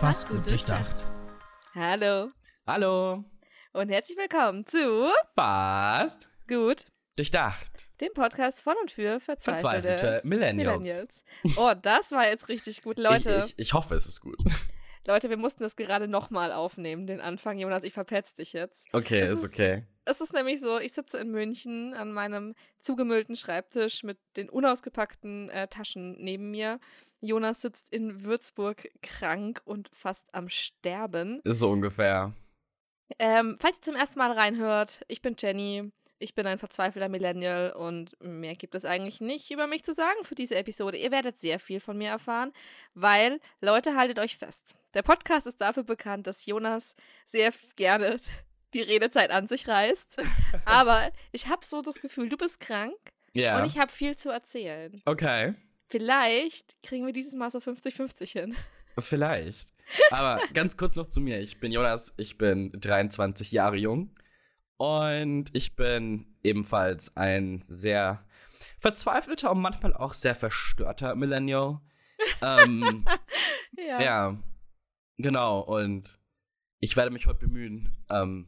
Fast gut durchdacht. Hallo Hallo. und herzlich willkommen zu Fast Gut, durchdacht. dem Podcast von und für verzweifelte, Verzweifelte Millennials. Millennials. Oh, das war jetzt richtig gut. Leute, Ich, ich, ich hoffe, es ist gut. Leute, wir mussten das gerade nochmal aufnehmen, den Anfang. Jonas, ich verpetz dich jetzt. Okay, Es ist ist- okay. Es ist nämlich so, ich sitze in München an meinem zugemüllten Schreibtisch mit den unausgepackten äh, Taschen neben mir. Jonas sitzt in Würzburg krank und fast am Sterben. Ist so ungefähr. Ähm, falls ihr zum ersten Mal reinhört, ich bin Jenny. Ich bin ein verzweifelter Millennial und mehr gibt es eigentlich nicht über mich zu sagen für diese Episode. Ihr werdet sehr viel von mir erfahren, weil, Leute, haltet euch fest. Der Podcast ist dafür bekannt, dass Jonas sehr gerne die Redezeit an sich reißt. Aber ich habe so das Gefühl, du bist krank Ja. und ich habe viel zu erzählen. okay. Vielleicht kriegen wir dieses Mal so 50-50 hin. Vielleicht. Aber ganz kurz noch zu mir. Ich bin Jonas, ich bin 23 Jahre jung. Und ich bin ebenfalls ein sehr verzweifelter und manchmal auch sehr verstörter Millennial. ähm, Ja. Ja, genau. Und ich werde mich heute bemühen, ähm,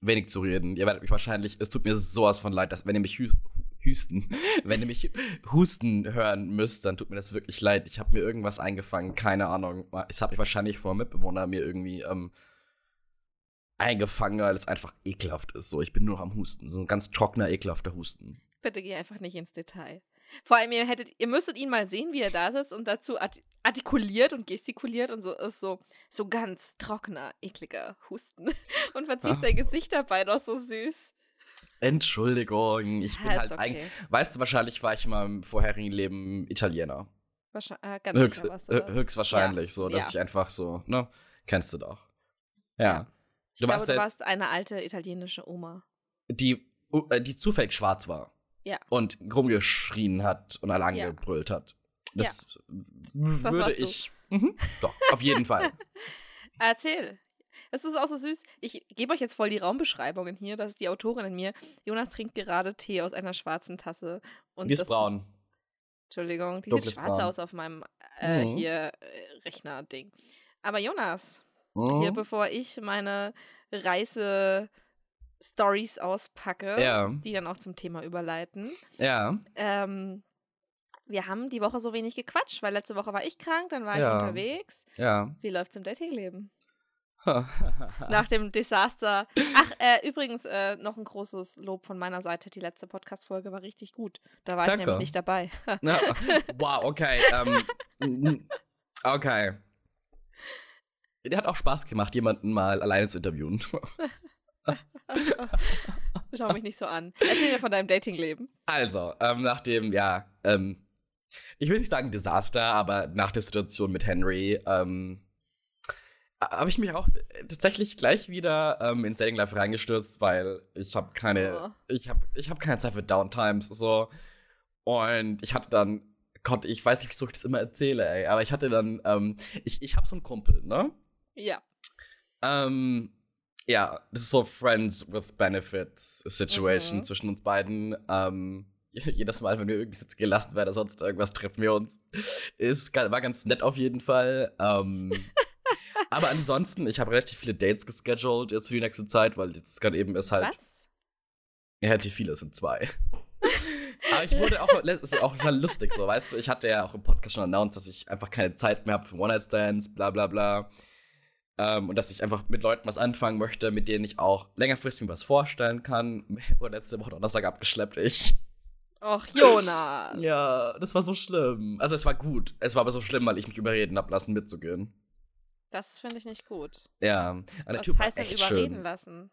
wenig zu reden. Ihr werdet mich wahrscheinlich, es tut mir sowas von leid, dass wenn ihr mich hü hüsten, wenn ihr mich husten hören müsst, dann tut mir das wirklich leid. Ich habe mir irgendwas eingefangen, keine Ahnung. Es habe ich wahrscheinlich vor Mitbewohner mir irgendwie ähm, eingefangen, weil es einfach ekelhaft ist. So, ich bin nur noch am Husten. So ein ganz trockener, ekelhafter Husten. Bitte geh einfach nicht ins Detail. Vor allem, ihr hättet, ihr müsstet ihn mal sehen, wie er da sitzt und dazu art artikuliert und gestikuliert und so ist so, so ganz trockener, ekliger Husten. Und verziehst dein Gesicht dabei doch so süß. Entschuldigung, ich bin Ja, halt ist eigentlich. okay. Weißt du, wahrscheinlich war ich mal im vorherigen Leben Italiener. Wahrscheinlich, äh, ganz Höchst, sicher höchstwahrscheinlich, Ja. so, dass ja. ich einfach so, ne? Kennst du doch. Ja. Ja. Ich Du glaube, warst du warst eine alte italienische Oma. Die, uh, äh, die zufällig schwarz war. Ja. Und rumgeschrien hat und alle Ja. angebrüllt hat. Das Das würde du. ich. Mhm, doch, auf jeden Fall. Erzähl. Es ist auch so süß. Ich gebe euch jetzt voll die Raumbeschreibungen hier. Das ist die Autorin in mir. Jonas trinkt gerade Tee aus einer schwarzen Tasse. Und Die ist das, braun. Entschuldigung, die Dunkles sieht schwarz Braun. aus auf meinem äh, Mhm. hier äh, Rechner-Ding. Aber Jonas, hier, Mhm. bevor ich meine Reise-Stories auspacke, Ja. die dann auch zum Thema überleiten. Ja. Ähm, wir haben die Woche so wenig gequatscht, weil letzte Woche war ich krank, dann war ich Ja. unterwegs. Ja. Wie läuft's im Datingleben? Nach dem Desaster. Ach, äh, übrigens, äh, noch ein großes Lob von meiner Seite. Die letzte Podcast-Folge war richtig gut. Da war ich Danke. nämlich nicht dabei. Ja, wow, okay. Ähm, mm, okay. Der hat auch Spaß gemacht, jemanden mal alleine zu interviewen. Schau mich nicht so an. Erzähl mir von deinem Datingleben. Also, ähm, nach dem, ja, ähm, ich will nicht sagen Desaster, aber nach der Situation mit Henry, ähm, habe ich mich auch tatsächlich gleich wieder ähm, ins Dating Life reingestürzt, weil ich habe keine, Oh. ich habe ich hab keine Zeit für Downtimes, so. Und ich hatte dann, Gott, ich weiß nicht, wieso ich das immer erzähle, ey, aber ich hatte dann, ähm, ich, ich habe so einen Kumpel, ne? Ja. Ähm, ja, das ist so Friends with Benefits Situation Mhm. zwischen uns beiden. Ähm, jedes Mal, wenn wir irgendwie sitzen gelassen werden sonst irgendwas, treffen wir uns. Ist, war ganz nett auf jeden Fall. Ähm, aber ansonsten, ich habe relativ viele Dates gescheduled jetzt für die nächste Zeit, weil jetzt gerade eben ist halt, Was? ja, relativ viele, sind zwei. Aber ich wurde auch, ist auch mal lustig so, weißt du, ich hatte ja auch im Podcast schon announced, dass ich einfach keine Zeit mehr habe für One-Night-Stands, bla bla bla. Ähm, und dass ich einfach mit Leuten was anfangen möchte, mit denen ich auch längerfristig mir was vorstellen kann. Wurde letzte Woche Donnerstag abgeschleppt, ich. Och, Jonas. Ja, das war so schlimm. Also es war gut. Es war aber so schlimm, weil ich mich überreden hab lassen, mitzugehen. Das finde ich nicht gut. Ja. Und der Was Typ heißt denn überreden schön. lassen?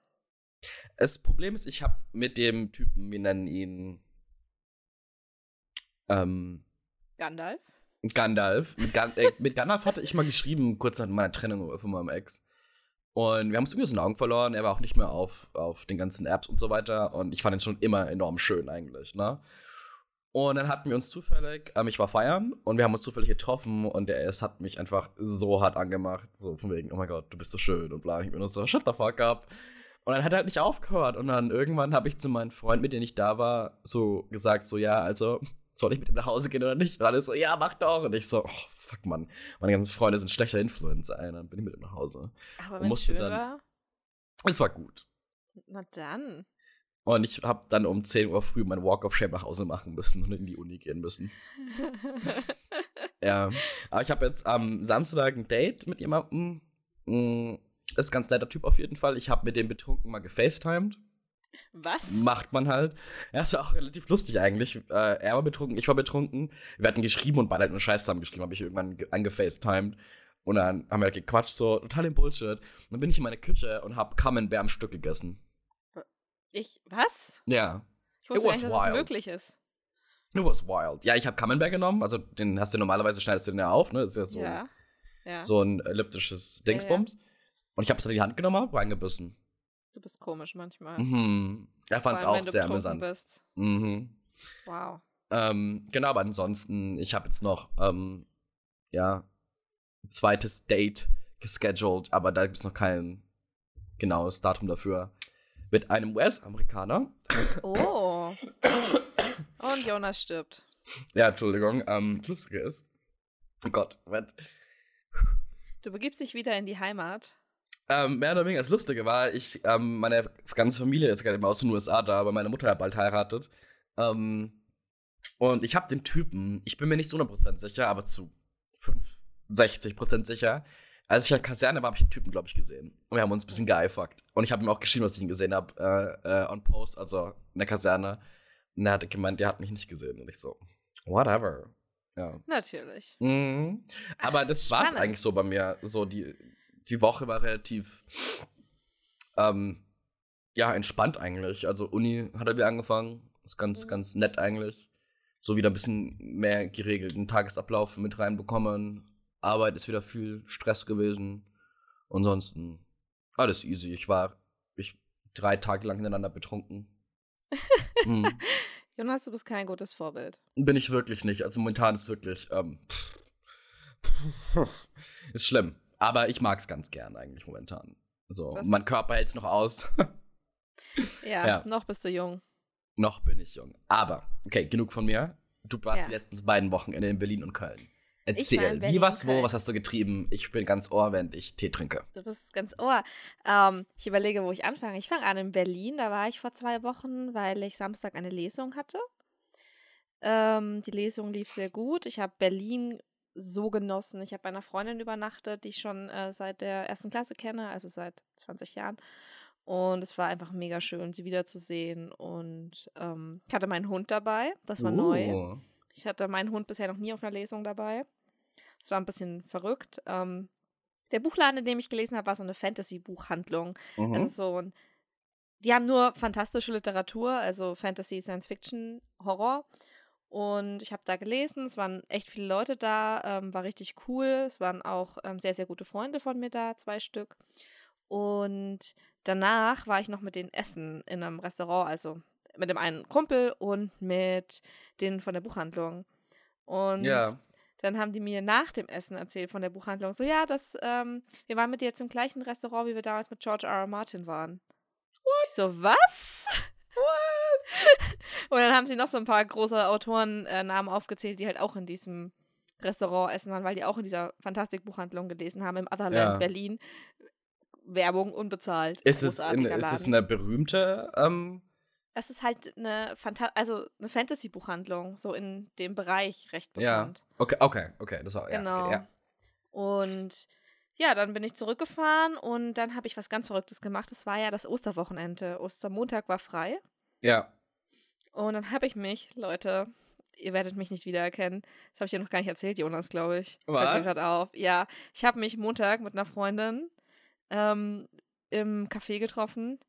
Das Problem ist, ich habe mit dem Typen, wir nennen ihn ähm, Gandalf? Gandalf. Mit, Gan äh, mit Gandalf hatte ich mal geschrieben, kurz nach meiner Trennung von meinem Ex. Und wir haben uns irgendwie aus den Augen verloren. Er war auch nicht mehr auf, auf den ganzen Apps und so weiter. Und ich fand ihn schon immer enorm schön eigentlich, ne? Und dann hatten wir uns zufällig, ähm, ich war feiern und wir haben uns zufällig getroffen und er es hat mich einfach so hart angemacht. So von wegen, oh mein Gott, du bist so schön und bla. Ich bin nur so, shut the fuck up. Und dann hat er halt nicht aufgehört. Und dann irgendwann habe ich zu meinem Freund, mit dem ich da war, so gesagt, so, ja, also, soll ich mit ihm nach Hause gehen oder nicht? Und alle so, ja, mach doch. Und ich so, oh, fuck, Mann, meine ganzen Freunde sind schlechter Influencer. Ey, dann bin ich mit ihm nach Hause. Aber Und wenn es musste dann- war, Es war gut. na dann. Und ich habe dann um 10 Uhr früh meinen Walk of Shame nach Hause machen müssen und in die Uni gehen müssen. Ja. Aber ich habe jetzt am Samstag ein Date mit jemandem. Mm, Ist ganz netter Typ auf jeden Fall. Ich habe mit dem betrunken mal gefacetimed. Was? Macht man halt. Ja, ist ja auch relativ lustig eigentlich. Äh, er war betrunken, ich war betrunken. Wir hatten geschrieben und beide halt nur Scheiß zusammen geschrieben, habe ich irgendwann ge- angefacetimed. Und dann haben wir halt gequatscht, so total den Bullshit. Und dann bin ich in meine Küche und habe Camembert am Stück gegessen. ich, was? Ja. Ich wusste nicht, dass das wild. möglich ist. It was wild. Ja, ich habe Camembert genommen. Also den hast du normalerweise, schneidest du den ja auf, ne? Das ist ja so, ja. Ja. so ein elliptisches Dingsbums. Und ich habe es in die Hand genommen, hab reingebissen. Du bist komisch manchmal. Mhm. Er fand es auch sehr amüsant. Bist. Mhm. Wow. Ähm, genau, aber ansonsten, ich habe jetzt noch, ähm, ja, ein zweites Date gescheduled, aber da gibt es noch kein genaues Datum dafür. Mit einem US-Amerikaner. Oh. Und Jonas stirbt. Ja, Entschuldigung. Ähm, das Lustige ist. Oh Gott, Moment. Du begibst dich wieder in die Heimat. Ähm, mehr oder weniger das Lustige war, ich, ähm, meine ganze Familie ist gerade immer aus den USA da, aber meine Mutter hat bald heiratet. Ähm, und ich habe den Typen, ich bin mir nicht zu 100% sicher, aber zu 65% sicher. Als ich in der Kaserne war, habe ich den Typen, glaube ich, gesehen. Und wir haben uns ein bisschen geeifuckt. Und ich habe ihm auch geschrieben, dass ich ihn gesehen habe, äh, äh, on Post, also in der Kaserne. Und er hat gemeint, der hat mich nicht gesehen. Und ich so, whatever. Ja. Natürlich. Mhm. Aber das war's spannend. eigentlich so bei mir. So die, die Woche war relativ ähm, ja entspannt eigentlich. Also Uni hat er wieder angefangen. Ist ganz Mhm. ganz nett eigentlich. So wieder ein bisschen mehr geregelten Tagesablauf mit reinbekommen. Arbeit ist wieder viel Stress gewesen. Ansonsten alles easy. Ich war ich drei Tage lang hintereinander betrunken. mhm. Jonas, du bist kein gutes Vorbild. Bin ich wirklich nicht. Also momentan ist wirklich. Ähm, ist schlimm. Aber ich mag es ganz gern eigentlich momentan. So, Das- mein Körper hält es noch aus. Ja, Ja. noch bist du jung. noch bin ich jung. Aber, okay, genug von mir. Du warst Ja. die letzten beiden Wochenende in Berlin und Köln. Erzähl, in Berlin wie, was, wo, was hast du getrieben? Ich bin ganz ohr, während ich Tee trinke. Du bist ganz ohr. Ähm, ich überlege, wo ich anfange. Ich fange an in Berlin. Da war ich vor zwei Wochen, weil ich Samstag eine Lesung hatte. Ähm, die Lesung lief sehr gut. Ich habe Berlin so genossen. Ich habe bei einer Freundin übernachtet, die ich schon äh, seit der ersten Klasse kenne, also seit 20 Jahren. Und es war einfach mega schön, sie wiederzusehen. Und ähm, ich hatte meinen Hund dabei. Das war neu. Uh. Ich hatte meinen Hund bisher noch nie auf einer Lesung dabei. Es war ein bisschen verrückt. Ähm, der Buchladen, in dem ich gelesen habe, war so eine Fantasy-Buchhandlung. Mhm. Also so ein. Die haben nur fantastische Literatur, also Fantasy, Science Fiction, Horror. Und ich habe da gelesen, es waren echt viele Leute da, ähm, war richtig cool. Es waren auch ähm, sehr, sehr gute Freunde von mir da, zwei Stück. Und danach war ich noch mit denen essen in einem Restaurant, also mit dem einen Kumpel und mit denen von der Buchhandlung. Und Ja. dann haben die mir nach dem Essen erzählt von der Buchhandlung, so ja, das, ähm, wir waren mit dir jetzt im gleichen Restaurant, wie wir damals mit George R. R. Martin waren. Ich so, was? Und dann haben sie noch so ein paar große Autorennamen aufgezählt, die halt auch in diesem Restaurant essen waren, weil die auch in dieser Fantastikbuchhandlung gelesen haben, im Otherland Ja. Berlin. Werbung unbezahlt. Ist es, in, ist es eine berühmte ähm, Es ist halt eine, Fanta also eine Fantasy-Buchhandlung, so in dem Bereich recht Ja. bekannt. Okay, okay, okay, das war Genau. Ja, okay, ja. Und ja, dann bin ich zurückgefahren und dann habe ich was ganz Verrücktes gemacht. Es war ja das Osterwochenende. Ostermontag war frei. ja. Und dann habe ich mich, Leute, ihr werdet mich nicht wiedererkennen. Das habe ich ja noch gar nicht erzählt, Jonas, glaube ich. Fällt mir Was? auf. Ja, ich habe mich Montag mit einer Freundin ähm, im Café getroffen.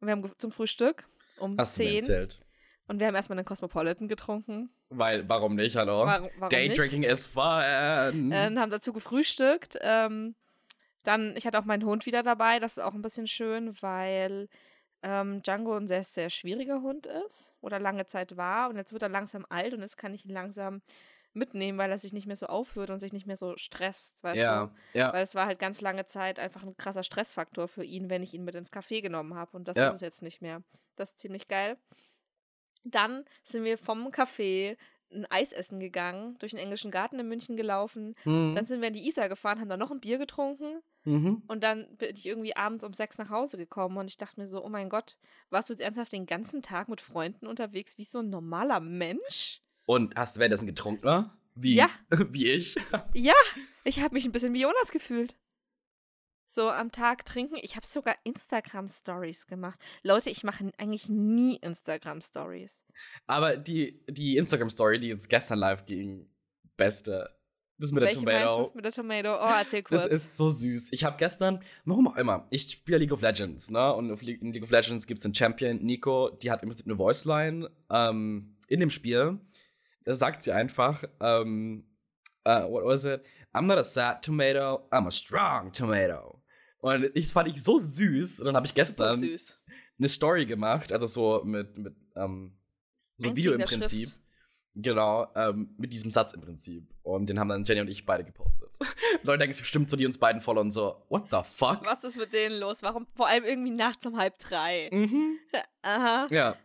Und wir haben zum Frühstück um Hast du mir 10. erzählt. Und wir haben erstmal einen Cosmopolitan getrunken. Weil, warum nicht, hallo? Warum, warum Day nicht? drinking is fun. Äh, haben dazu gefrühstückt. Ähm, dann, ich hatte auch meinen Hund wieder dabei. Das ist auch ein bisschen schön, weil ähm, Django ein sehr, sehr schwieriger Hund ist oder lange Zeit war. Und jetzt wird er langsam alt und jetzt kann ich ihn langsam mitnehmen, weil er sich nicht mehr so aufführt und sich nicht mehr so stresst, weißt ja, du? ja. Weil es war halt ganz lange Zeit einfach ein krasser Stressfaktor für ihn, wenn ich ihn mit ins Café genommen habe. Und das Ja. ist es jetzt nicht mehr. Das ist ziemlich geil. Dann sind wir vom Café ein Eis essen gegangen, durch den englischen Garten in München gelaufen. Mhm. Dann sind wir in die Isar gefahren, haben da noch ein Bier getrunken. Mhm. Und dann bin ich irgendwie abends um sechs nach Hause gekommen und ich dachte mir so, oh mein Gott, warst du jetzt ernsthaft den ganzen Tag mit Freunden unterwegs wie so ein normaler Mensch? Und hast du währenddessen getrunken, ne? Wie, Ja. wie ich. Ja, ich habe mich ein bisschen wie Jonas gefühlt. So am Tag trinken. Ich habe sogar Instagram-Stories gemacht. Leute, ich mache eigentlich nie Instagram-Stories. Aber die, die Instagram-Story, die jetzt gestern live ging, beste. Das mit Welche der Tomato. mit der Tomato? Oh, erzähl kurz. Das ist so süß. Ich habe gestern, warum auch immer, ich spiele League of Legends, ne? Und in League of Legends gibt es den Champion, Nico, die hat im Prinzip eine Voiceline ähm, in dem Spiel. Da sagt sie einfach, ähm, uh, what was it? I'm not a sad tomato, I'm a strong tomato. Und ich, das fand ich so süß. Und dann habe ich gestern eine Story gemacht, also so mit, mit ähm, so ein Video im Prinzip. Schrift. Genau, ähm, mit diesem Satz im Prinzip. Und den haben dann Jenny und ich beide gepostet. Leute denken sich bestimmt so, die uns beiden followen, so, what the fuck? Was ist mit denen los? Warum vor allem irgendwie nachts um halb drei? Mhm. Aha. Ja.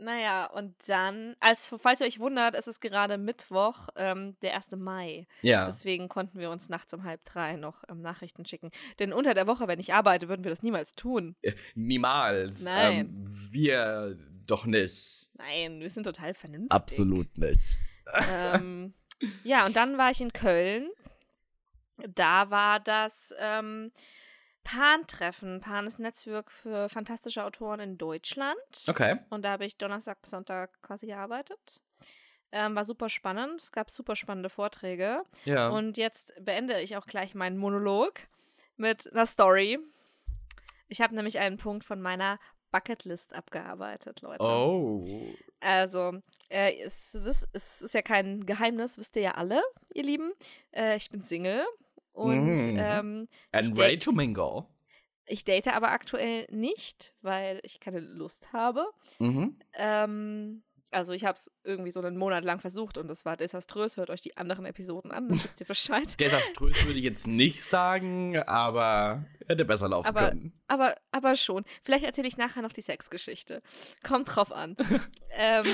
Naja, und dann, als falls ihr euch wundert, es ist gerade Mittwoch, ähm, der 1. Mai. Ja. Deswegen konnten wir uns nachts um halb drei noch ähm, Nachrichten schicken. Denn unter der Woche, wenn ich arbeite, würden wir das niemals tun. Äh, Niemals. Nein. Ähm, wir doch nicht. Nein, wir sind total vernünftig. Absolut nicht. ähm, ja, und dann war ich in Köln. Da war das ähm, Pan-Treffen. Pan ist ein Netzwerk für fantastische Autoren in Deutschland. Okay. Und da habe ich Donnerstag bis Sonntag quasi gearbeitet. Ähm, war super spannend. Es gab super spannende Vorträge. Ja. Und jetzt beende ich auch gleich meinen Monolog mit einer Story. Ich habe nämlich einen Punkt von meiner Bucketlist abgearbeitet, Leute. oh. Also, äh, es, es ist ja kein Geheimnis, wisst ihr ja alle, ihr Lieben. Äh, ich bin Single und Mhm. ähm, And ready denk- to mingle. ich date aber aktuell nicht, weil ich keine Lust habe. Mhm. Ähm, also ich habe es irgendwie so einen Monat lang versucht und es war desaströs. Hört euch die anderen Episoden an, dann wisst ihr Bescheid. Desaströs würde ich jetzt nicht sagen, aber hätte besser laufen Aber- können. Aber, aber schon. Vielleicht erzähle ich nachher noch die Sexgeschichte. Kommt drauf an. ähm,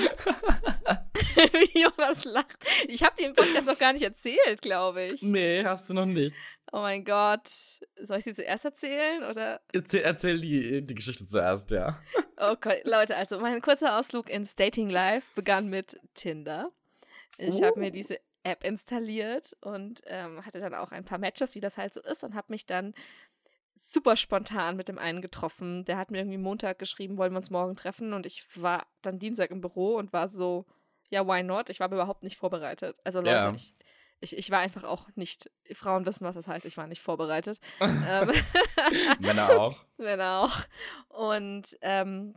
wie Jonas lacht. Ich habe dir im Podcast noch gar nicht erzählt, glaube ich. Nee, hast du noch nicht. Oh mein Gott. Soll ich sie zuerst erzählen oder? Erzähl, erzähl die, die Geschichte zuerst, ja. Okay, Leute, also mein kurzer Ausflug ins Dating Life begann mit Tinder. Ich habe mir Oh. diese App installiert und ähm, hatte dann auch ein paar Matches, wie das halt so ist, und habe mich dann super spontan mit dem einen getroffen. Der hat mir irgendwie Montag geschrieben, wollen wir uns morgen treffen, und ich war dann Dienstag im Büro und war so, ja, why not? Ich war überhaupt nicht vorbereitet. Also Leute, Ja. ich, ich, ich war einfach auch nicht, Frauen wissen, was das heißt, ich war nicht vorbereitet. ähm, Männer auch. Männer auch. Und ähm,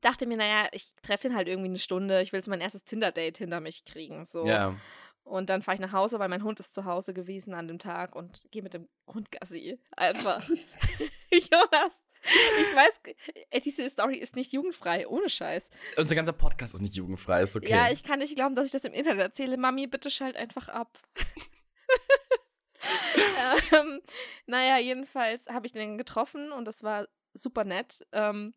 dachte mir, naja, ich treffe den halt irgendwie eine Stunde. Ich will jetzt mein erstes Tinder-Date hinter mich kriegen. So. Ja. Und dann fahre ich nach Hause, weil mein Hund ist zu Hause gewesen an dem Tag und gehe mit dem Hund Gassi. Einfach. Jonas, ich weiß, äh, diese Story ist nicht jugendfrei, ohne Scheiß. Unser ganzer Podcast ist nicht jugendfrei, ist okay. Ja, ich kann nicht glauben, dass ich das im Internet erzähle. Mami, bitte schalt einfach ab. ähm, naja, jedenfalls habe ich den getroffen und das war super nett. Ähm,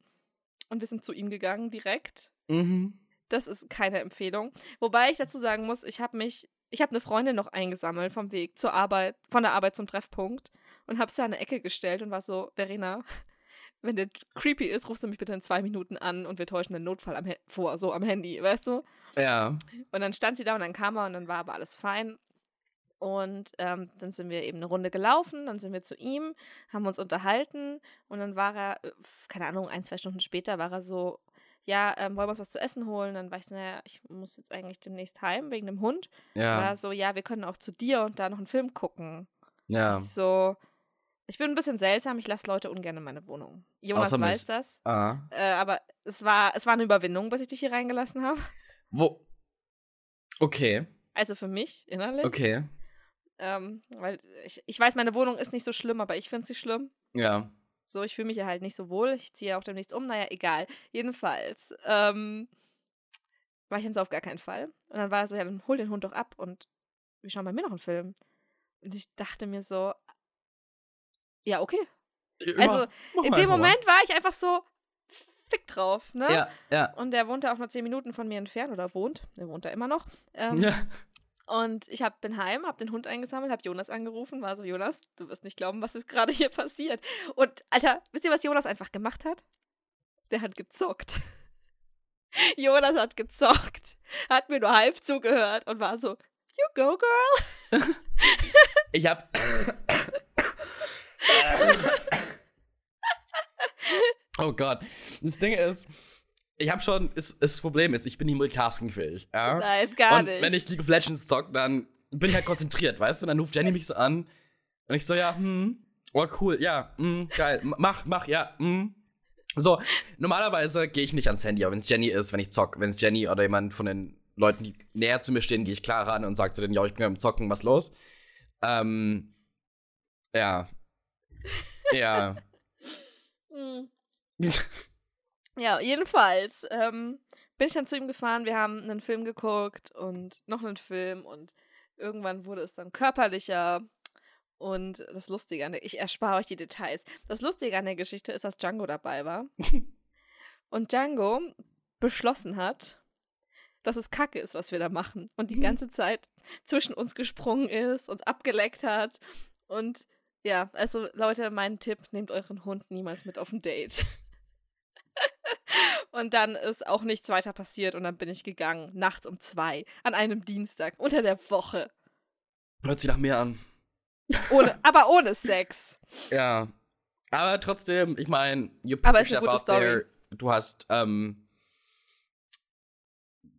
und wir sind zu ihm gegangen direkt. mhm. Das ist keine Empfehlung. Wobei ich dazu sagen muss, ich habe mich, ich habe eine Freundin noch eingesammelt vom Weg zur Arbeit, von der Arbeit zum Treffpunkt und habe sie an eine Ecke gestellt und war so, Verena, wenn der creepy ist, rufst du mich bitte in zwei Minuten an und wir täuschen einen Notfall am, vor, so am Handy, weißt du? Ja. Und dann stand sie da und dann kam er und dann war aber alles fein. Und ähm, dann sind wir eben eine Runde gelaufen, dann sind wir zu ihm, haben uns unterhalten und dann war er, äh, keine Ahnung, ein, zwei Stunden später war er so, ja, ähm, wollen wir uns was zu essen holen? Dann war ich so, naja, ich muss jetzt eigentlich demnächst heim wegen dem Hund. War Ja. er so, ja, wir können auch zu dir und da noch einen Film gucken. Ja. So, ich bin ein bisschen seltsam, ich lasse Leute ungern in meine Wohnung. Jonas Außer mich. weiß das. Ah. Äh, aber es war, es war eine Überwindung, bis ich dich hier reingelassen habe. Wo? Okay. Also für mich innerlich. Okay. Ähm, weil ich, ich weiß, meine Wohnung ist nicht so schlimm, aber ich finde sie schlimm. Ja. So, ich fühle mich hier halt nicht so wohl. Ich ziehe auch demnächst um. Naja, egal. Jedenfalls ähm, war ich dann so auf gar keinen Fall. Und dann war er so, ja, dann hol den Hund doch ab und wir schauen bei mir noch einen Film. Und ich dachte mir so, ja, okay. Also, Mach in dem einfach mal. Moment war ich einfach so, Fick drauf, ne? Ja, ja. Und der wohnte auch nur zehn Minuten von mir entfernt oder wohnt. Er wohnt da immer noch. Ähm, ja. Und ich hab, bin heim, hab den Hund eingesammelt, hab Jonas angerufen, war so, Jonas, du wirst nicht glauben, was ist gerade hier passiert. Und, Alter, wisst ihr, was Jonas einfach gemacht hat? Der hat gezockt. Jonas hat gezockt, hat mir nur halb zugehört und war so, you go, girl. Ich hab. oh Gott. Das Ding ist, ich hab schon. Ist, das Problem ist, ich bin nicht multitaskingfähig. Ja? Nein, gar und nicht. wenn ich League of Legends zock, dann bin ich halt konzentriert, weißt du? Dann ruft Jenny mich so an. Und ich so, ja, hm, oh cool, ja, hm, geil, mach, mach, ja, hm. So, normalerweise gehe ich nicht ans Handy, aber wenn es Jenny ist, wenn ich zock, wenn es Jenny oder jemand von den Leuten, die näher zu mir stehen, gehe ich klar ran und sage zu denen, ja, ich bin am Zocken, was los? Ähm, ja. Ja. Hm. Ja, jedenfalls ähm, bin ich dann zu ihm gefahren. Wir haben einen Film geguckt und noch einen Film und irgendwann wurde es dann körperlicher. Und das Lustige an der, ich erspare euch die Details. Das Lustige an der Geschichte ist, dass Django dabei war. und Django beschlossen hat, dass es Kacke ist, was wir da machen. Und die ganze Zeit zwischen uns gesprungen ist, uns abgeleckt hat. Und ja, also Leute, mein Tipp, nehmt euren Hund niemals mit auf ein Date. und dann ist auch nichts weiter passiert und dann bin ich gegangen, nachts um zwei, an einem Dienstag, unter der Woche. Hört sich nach mir an. Ohne, aber ohne Sex. Ja. Aber trotzdem, ich meine, you Aber put ist eine gute out there. Du hast ähm,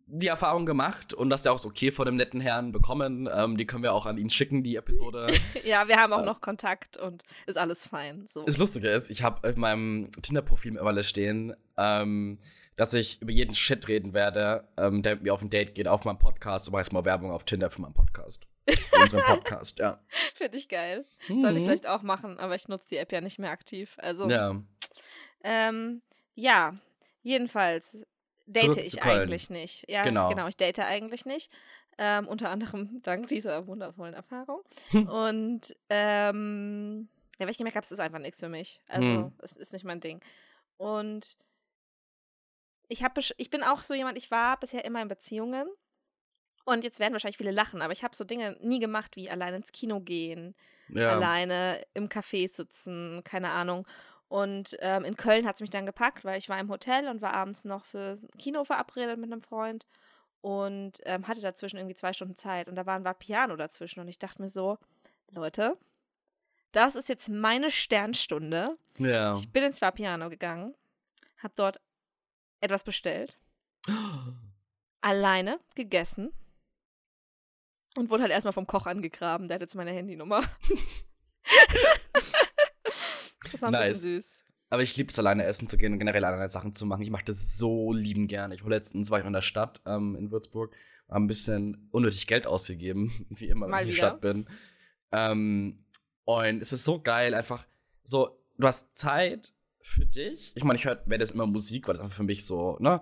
die Erfahrung gemacht und das ist ja auch so okay von dem netten Herrn bekommen. Ähm, die können wir auch an ihn schicken, die Episode. Ja, wir haben auch Ja. noch Kontakt und ist alles fein. So. Das Lustige ist, ich habe auf meinem Tinder-Profil mittlerweile stehen, ähm, dass ich über jeden Shit reden werde, ähm, der mit mir auf ein Date geht, auf meinem Podcast. Und mache jetzt mal Werbung auf Tinder für meinen Podcast. Für unseren Podcast, ja. Finde ich geil. Sollte ich Mhm. vielleicht auch machen, aber ich nutze die App ja nicht mehr aktiv. Also, Ja. ähm, ja, jedenfalls date ich eigentlich nicht. Ja, Genau. genau, ich date eigentlich nicht. Ähm, unter anderem dank dieser wundervollen Erfahrung. Hm. Und ähm, ja, weil ich gemerkt habe, es ist einfach nichts für mich. Also, Hm. es ist nicht mein Ding. Und ich, hab, ich bin auch so jemand, ich war bisher immer in Beziehungen. Und jetzt werden wahrscheinlich viele lachen, aber ich habe so Dinge nie gemacht, wie allein ins Kino gehen, ja. alleine im Café sitzen, keine Ahnung. Und ähm, in Köln hat es mich dann gepackt, weil ich war im Hotel und war abends noch für Kino verabredet mit einem Freund und ähm, hatte dazwischen irgendwie zwei Stunden Zeit. Und da war ein Piano dazwischen und ich dachte mir so, Leute, das ist jetzt meine Sternstunde. Ja. Ich bin ins Piano gegangen, habe dort etwas bestellt, alleine gegessen und wurde halt erstmal vom Koch angegraben. Der hat jetzt meine Handynummer. das war ein Nice. bisschen süß. Aber ich liebe es, alleine essen zu gehen und generell alleine Sachen zu machen. Ich mache das so lieben gerne. Ich letztens war ich in der Stadt ähm, in Würzburg, habe ein bisschen unnötig Geld ausgegeben, wie immer, wenn Mal ich in der. Stadt bin. Ähm, und es ist so geil, einfach so, du hast Zeit für dich. Ich meine, ich höre, werde das immer Musik, weil das einfach für mich so, ne,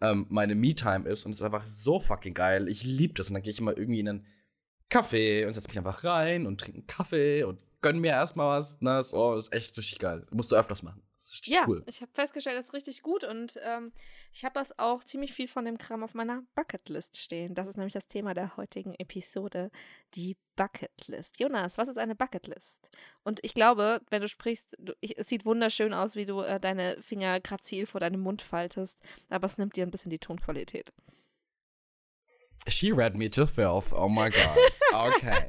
ähm, meine Me-Time ist. Und es ist einfach so fucking geil. Ich liebe das. Und dann gehe ich immer irgendwie in einen Kaffee und setze mich einfach rein und trinke einen Kaffee und gönn mir erstmal was. Ne, so, das ist echt richtig geil. Musst du öfters machen. Ist Ja, cool. ich habe festgestellt, das ist richtig gut und ähm, ich habe das auch ziemlich viel von dem Kram auf meiner Bucketlist stehen. Das ist nämlich das Thema der heutigen Episode, die Bucketlist. Jonas, was ist eine Bucketlist? Und ich glaube, wenn du sprichst, du, ich, es sieht wunderschön aus, wie du äh, deine Finger grazil vor deinem Mund faltest, aber es nimmt dir ein bisschen die Tonqualität. She read me to filth. Oh my god. Okay.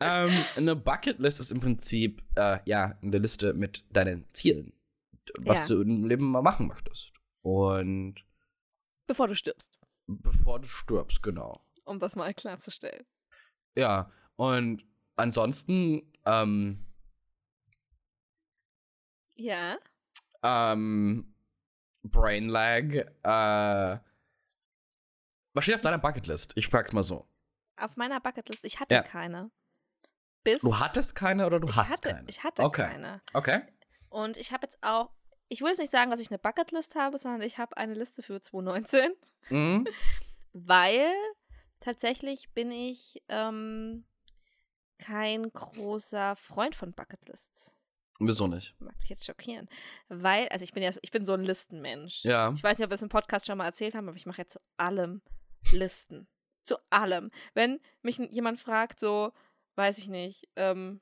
Ähm, eine Bucketlist ist im Prinzip äh, ja eine Liste mit deinen Zielen, was Ja. du im Leben mal machen möchtest. Und Bevor du stirbst, bevor du stirbst, genau. um das mal klarzustellen. Ja. Und ansonsten ähm, Ja. ähm, Brain Lag. Äh, was steht auf deiner Bucketlist? Ich frag's mal so. Auf meiner Bucketlist, ich hatte Ja. keine. Bis. Du hattest keine oder du hast hatte, keine? Ich hatte Okay. keine. Okay. Und ich habe jetzt auch, ich will jetzt nicht sagen, dass ich eine Bucketlist habe, sondern ich habe eine Liste für 2019, Mhm. weil tatsächlich bin ich ähm, kein großer Freund von Bucketlists. Wieso Das nicht? mag dich jetzt schockieren. Weil, also ich bin ja, ich bin so ein Listenmensch. Ja. Ich weiß nicht, ob wir es im Podcast schon mal erzählt haben, aber ich mache jetzt zu allem Listen. zu allem. Wenn mich jemand fragt, so, weiß ich nicht, ähm,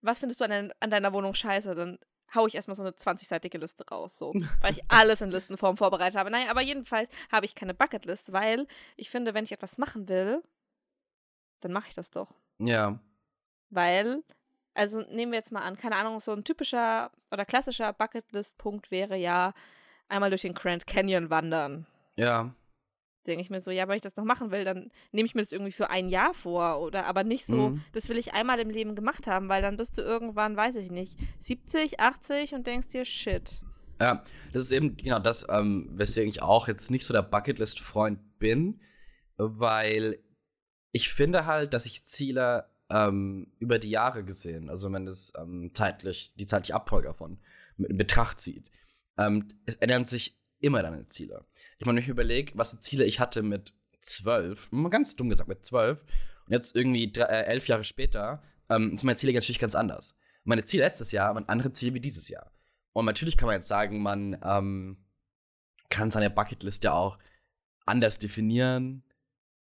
was findest du an, dein, an deiner Wohnung scheiße, dann hau ich erstmal so eine 20-seitige Liste raus, so, weil ich alles in Listenform vorbereitet habe. Naja, aber jedenfalls habe ich keine Bucketlist, weil ich finde, wenn ich etwas machen will, dann mache ich das doch. Ja. Weil, also nehmen wir jetzt mal an, keine Ahnung, so ein typischer oder klassischer Bucketlist-Punkt wäre ja einmal durch den Grand Canyon wandern. Ja. Denke ich mir so, ja, wenn ich das noch machen will, dann nehme ich mir das irgendwie für ein Jahr vor oder aber nicht so, Mhm. das will ich einmal im Leben gemacht haben, weil dann bist du irgendwann, weiß ich nicht, 70, 80 und denkst dir, shit. Ja, das ist eben genau das, ähm, weswegen ich auch jetzt nicht so der Bucketlist-Freund bin, weil ich finde halt, dass ich Ziele ähm, über die Jahre gesehen, also wenn man das ähm, zeitlich, die zeitliche Abfolge davon in Betracht zieht, ähm, es ändern sich immer deine Ziele. Ich meine, ich überlege, was für Ziele ich hatte mit zwölf, mal ganz dumm gesagt, mit zwölf, und jetzt irgendwie drei, äh, elf Jahre später, ähm, sind meine Ziele natürlich ganz anders. Meine Ziele letztes Jahr waren andere Ziele wie dieses Jahr. Und natürlich kann man jetzt sagen, man ähm, kann seine Bucketlist ja auch anders definieren,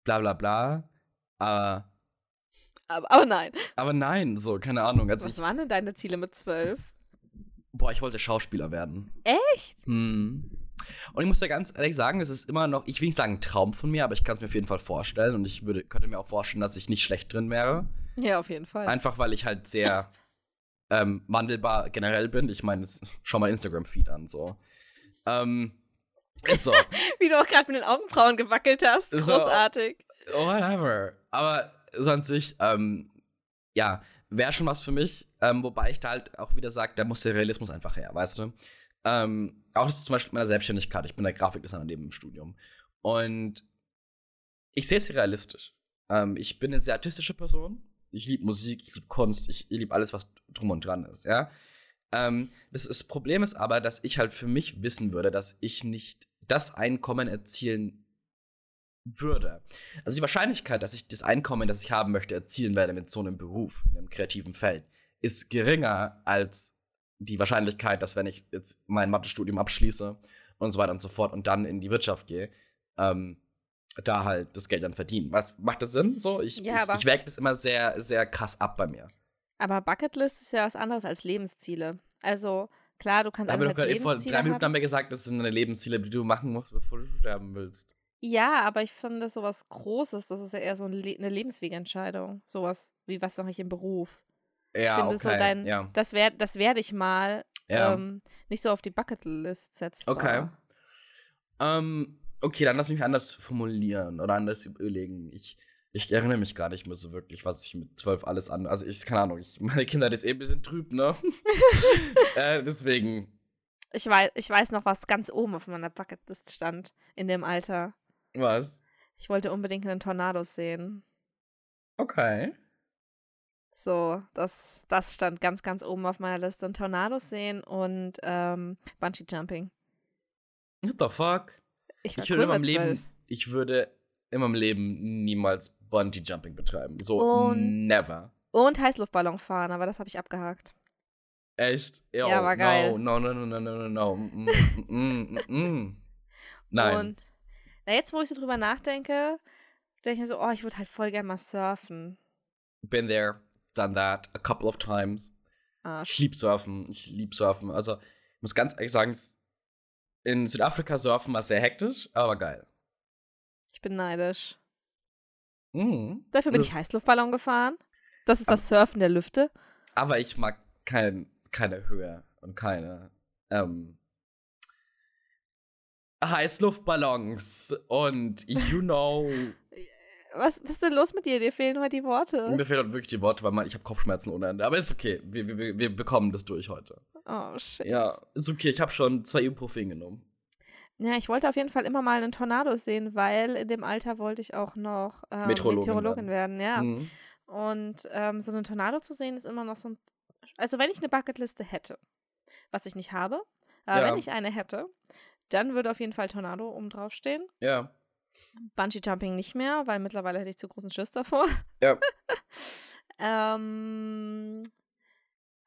bla bla bla. Äh, Aber, aber nein. aber nein, so, keine Ahnung. Also Was ich, waren denn deine Ziele mit 12? boah, ich wollte Schauspieler werden. Echt? Hm. Und ich muss ja ganz ehrlich sagen, es ist immer noch, ich will nicht sagen ein Traum von mir, aber ich kann es mir auf jeden Fall vorstellen. Und ich würde, könnte mir auch vorstellen, dass ich nicht schlecht drin wäre. Ja, auf jeden Fall. Einfach weil ich halt sehr ähm, wandelbar generell bin. Ich meine, schau mal Instagram-Feed an, so. Ähm, ist so. Wie du auch gerade mit den Augenbrauen gewackelt hast. So. Großartig. Whatever. Aber sonst ich, ähm, ja, wäre schon was für mich. Ähm, wobei ich da halt auch wieder sage, da muss der Realismus einfach her, weißt du? Ähm, auch das ist zum Beispiel mit meiner Selbstständigkeit. Ich bin der Grafikdesigner neben dem Studium. Und ich sehe es realistisch. Ähm, ich bin eine sehr artistische Person. Ich liebe Musik, ich liebe Kunst, ich, ich liebe alles, was drum und dran ist, ja. Ähm, das, das Problem ist aber, dass ich halt für mich wissen würde, dass ich nicht das Einkommen erzielen würde. Also die Wahrscheinlichkeit, dass ich das Einkommen, das ich haben möchte, erzielen werde mit so einem Beruf, in einem kreativen Feld, ist geringer als die Wahrscheinlichkeit, dass wenn ich jetzt mein Mathestudium abschließe und so weiter und so fort und dann in die Wirtschaft gehe, ähm, da halt das Geld dann verdienen. Was macht das Sinn? So, ich, Ja, ich, ich wäge das immer sehr, sehr krass ab bei mir. Aber Bucketlist ist ja was anderes als Lebensziele. Also, klar, du kannst Aber du vor drei Minuten haben. haben wir gesagt, das sind deine Lebensziele, die du machen musst, bevor du sterben willst. Ja, aber ich finde sowas Großes, das ist ja eher so ein Le eine Lebenswegentscheidung. Sowas wie, was mache ich im Beruf? Ja, finde okay. so dein, ja. das, wär, das werde ich mal Ja. ähm, nicht so auf die Bucketlist setzen. Okay. Ähm, okay, dann lass mich anders formulieren oder anders überlegen. Ich, ich erinnere mich gar nicht mehr so wirklich, was ich mit zwölf alles an. Also ich, keine Ahnung, ich, meine Kinder ist eh ein bisschen trüb, ne? äh, deswegen. Ich weiß, ich weiß noch, was ganz oben auf meiner Bucketlist stand in dem Alter. Was? Ich wollte unbedingt einen Tornado sehen. Okay. So, das, das stand ganz, ganz oben auf meiner Liste. Ein Tornado sehen und ähm, Bungee Jumping. What the fuck? Ich Ich cool würde in meinem. Leben, ich würde in meinem Leben niemals Bungee Jumping betreiben. So Und- never. Und Heißluftballon fahren, aber das habe ich abgehakt. Echt? Ew, Ja, war geil. No, no, no, no, no, no, no. Mm, mm, mm, mm, mm. Nein. Und na, jetzt, wo ich so drüber nachdenke, denke ich mir so, oh, ich würde halt voll gerne mal surfen. Been there, done that a couple of times. Ich lieb Surfen. Ich lieb Surfen. Also, ich muss ganz ehrlich sagen, in Südafrika surfen war sehr hektisch, aber geil. ich bin neidisch. Mhm. Dafür bin Das- ich Heißluftballon gefahren. Das ist das Surfen der Lüfte. Aber ich mag kein, keine Höhe und keine ähm, Heißluftballons und you know, Was, was ist denn los mit dir? Dir fehlen heute die Worte. mir fehlen wirklich die Worte, weil man, ich habe Kopfschmerzen ohne Ende. Aber ist okay, wir, wir, wir bekommen das durch heute. Oh, shit. Ja, ist okay, ich habe schon zwei Ibuprofen genommen. Ja, ich wollte auf jeden Fall immer mal einen Tornado sehen, weil in dem Alter wollte ich auch noch ähm, Meteorologin Meteorologin werden. Ja. Mhm. Und ähm, so einen Tornado zu sehen ist immer noch so ein. Also, wenn ich eine Bucketliste hätte, was ich nicht habe, aber Ja. wenn ich eine hätte, dann würde auf jeden Fall Tornado oben drauf stehen. Ja. Bungee Jumping nicht mehr, weil mittlerweile hätte ich zu großen Schiss davor. Ja. ähm,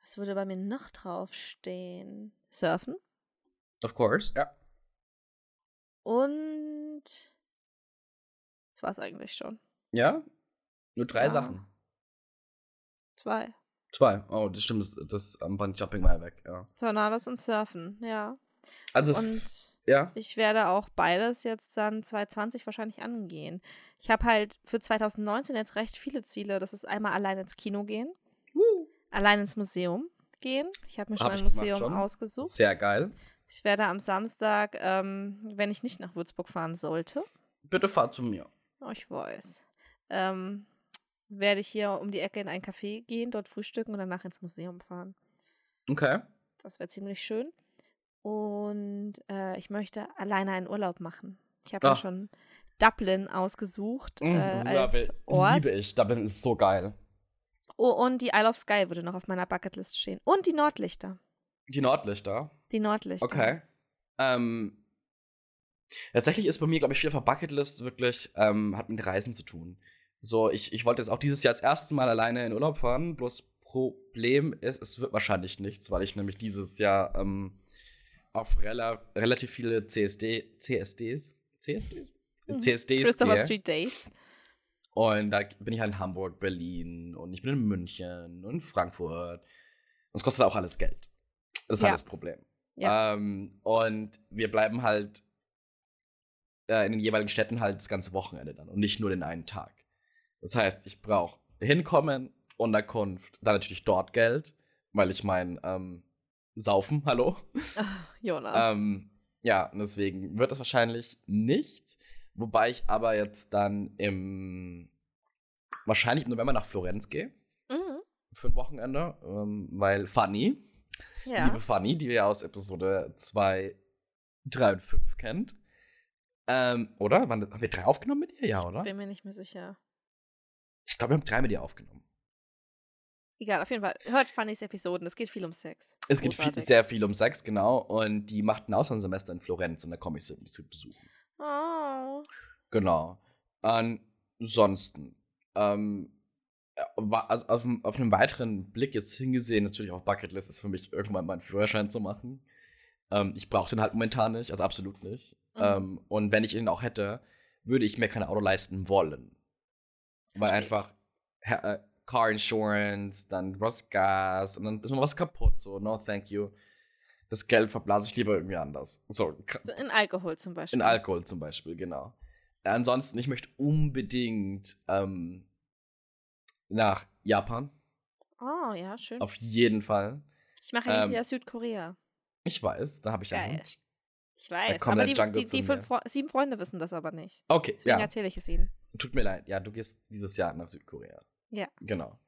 Was würde bei mir noch draufstehen? Surfen. Of course, ja. Und das war's eigentlich schon. Ja? Nur drei Ja. Sachen. Zwei. Zwei. Oh, das stimmt, das, das um, Bungee Jumping war ja weg, ja. Tornados und Surfen, ja. Also, Und ja. ich werde auch beides jetzt dann 2020 wahrscheinlich angehen. Ich habe halt für 2019 jetzt recht viele Ziele. Das ist einmal allein ins Kino gehen, allein ins Museum gehen. Ich habe mir schon Hab ein Museum schon. ausgesucht. Sehr geil. Ich werde am Samstag, ähm, wenn ich nicht nach Würzburg fahren sollte, Bitte fahr zu mir. oh, ich weiß, ähm, werde ich hier um die Ecke in ein Café gehen, dort frühstücken und danach ins Museum fahren. Okay. Das wäre ziemlich schön. Und äh, ich möchte alleine einen Urlaub machen. Ich habe Ah. mir schon Dublin ausgesucht Mhm, äh, als Ort. Liebe ich. Dublin ist so geil. Oh, und die Isle of Skye würde noch auf meiner Bucketlist stehen. Und die Nordlichter. Die Nordlichter. Die Nordlichter. Okay. Ähm, tatsächlich ist bei mir, glaube ich, viel auf der Bucketlist wirklich, ähm, hat mit Reisen zu tun. So, ich, ich wollte jetzt auch dieses Jahr das erste Mal alleine in Urlaub fahren, bloß Problem ist, es wird wahrscheinlich nichts, weil ich nämlich dieses Jahr ähm, auf rela relativ viele CSD, CSDs, CSDs? Mhm. CSDs Christopher gehe. Street Days. Und da bin ich halt in Hamburg, Berlin und ich bin in München und Frankfurt. Und es kostet auch alles Geld. Das ist Ja. halt das Problem. Ja. Ähm, und wir bleiben halt äh, in den jeweiligen Städten halt das ganze Wochenende dann und nicht nur den einen Tag. Das heißt, ich brauche hinkommen, Unterkunft, dann natürlich dort Geld, weil ich mein ähm, Saufen, hallo. Ach, Jonas. Ähm, ja, und deswegen wird das wahrscheinlich nicht. Wobei ich aber jetzt dann im wahrscheinlich im November nach Florenz gehe mhm. für ein Wochenende, ähm, weil Fanny, Ja. liebe Fanny, die wir aus Episode 2, 3 und 5 kennt. Ähm, oder? Wann, haben wir drei aufgenommen mit ihr? Ja, oder? Bin mir nicht mehr sicher. Ich glaube, wir haben drei mit ihr aufgenommen. Egal, auf jeden Fall. Hört Fannys Episoden. Es geht viel um Sex. Es geht viel, sehr viel um Sex, genau. Und die macht ein Auslandssemester in Florenz und da komme ich sie, sie besuchen. Oh. Genau. Ansonsten, ähm, also auf, auf einem weiteren Blick jetzt hingesehen, natürlich auf Bucketlist ist für mich irgendwann mal einen Führerschein zu machen. Ähm, ich brauche den halt momentan nicht, also absolut nicht. Mhm. Ähm, und wenn ich ihn auch hätte, würde ich mir kein Auto leisten wollen. Weil Versteh ich. einfach äh, Car Insurance, dann was Gas und dann ist mal was kaputt. So, no thank you. Das Geld verblase ich lieber irgendwie anders. So, So in Alkohol zum Beispiel. in Alkohol zum Beispiel, genau. Ansonsten, ich möchte unbedingt ähm, nach Japan. Oh, ja, schön. Auf jeden Fall. Ich mache dieses ähm, Jahr Südkorea. Ich weiß, da habe ich einen Geil. Hund. Ich weiß, aber die, die, die Fre sieben Freunde wissen das aber nicht. Okay, Deswegen ja. erzähle ich es ihnen. Tut mir leid. Ja, du gehst dieses Jahr nach Südkorea. Ja. Genau.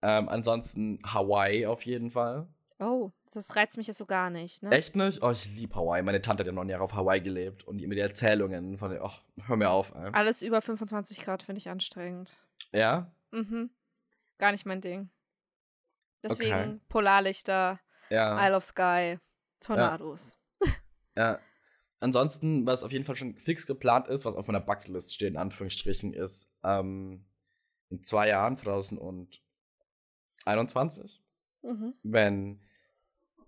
Ähm, ansonsten Hawaii auf jeden Fall. Oh, das reizt mich jetzt so gar nicht, ne? Echt nicht? Oh, ich liebe Hawaii. Meine Tante hat ja neun Jahre auf Hawaii gelebt und immer die Erzählungen von, oh, hör mir auf. Ey. Alles über 25 Grad finde ich anstrengend. Ja? Mhm. Gar nicht mein Ding. Deswegen Okay. Polarlichter, Ja. Isle of Sky, Tornados. Ja. Ansonsten, was auf jeden Fall schon fix geplant ist, was auf meiner Bucketlist steht, in Anführungsstrichen, ist ähm, in zwei Jahren, 2021, Mhm. wenn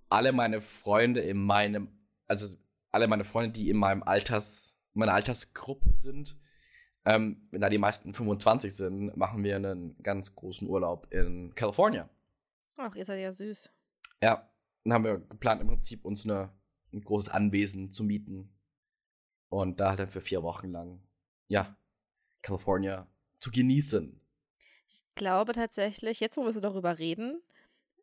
alle meine Freunde in meinem, also alle meine Freunde, die in meinem Alters, meiner Altersgruppe sind, ähm, wenn da die meisten 25 sind, machen wir einen ganz großen Urlaub in California. Ach, ihr seid ja süß. Ja, dann haben wir geplant, im Prinzip uns eine, ein großes Anwesen zu mieten. Und da halt dann für vier Wochen lang, ja, California zu genießen. Ich glaube tatsächlich, jetzt wo wir so darüber reden,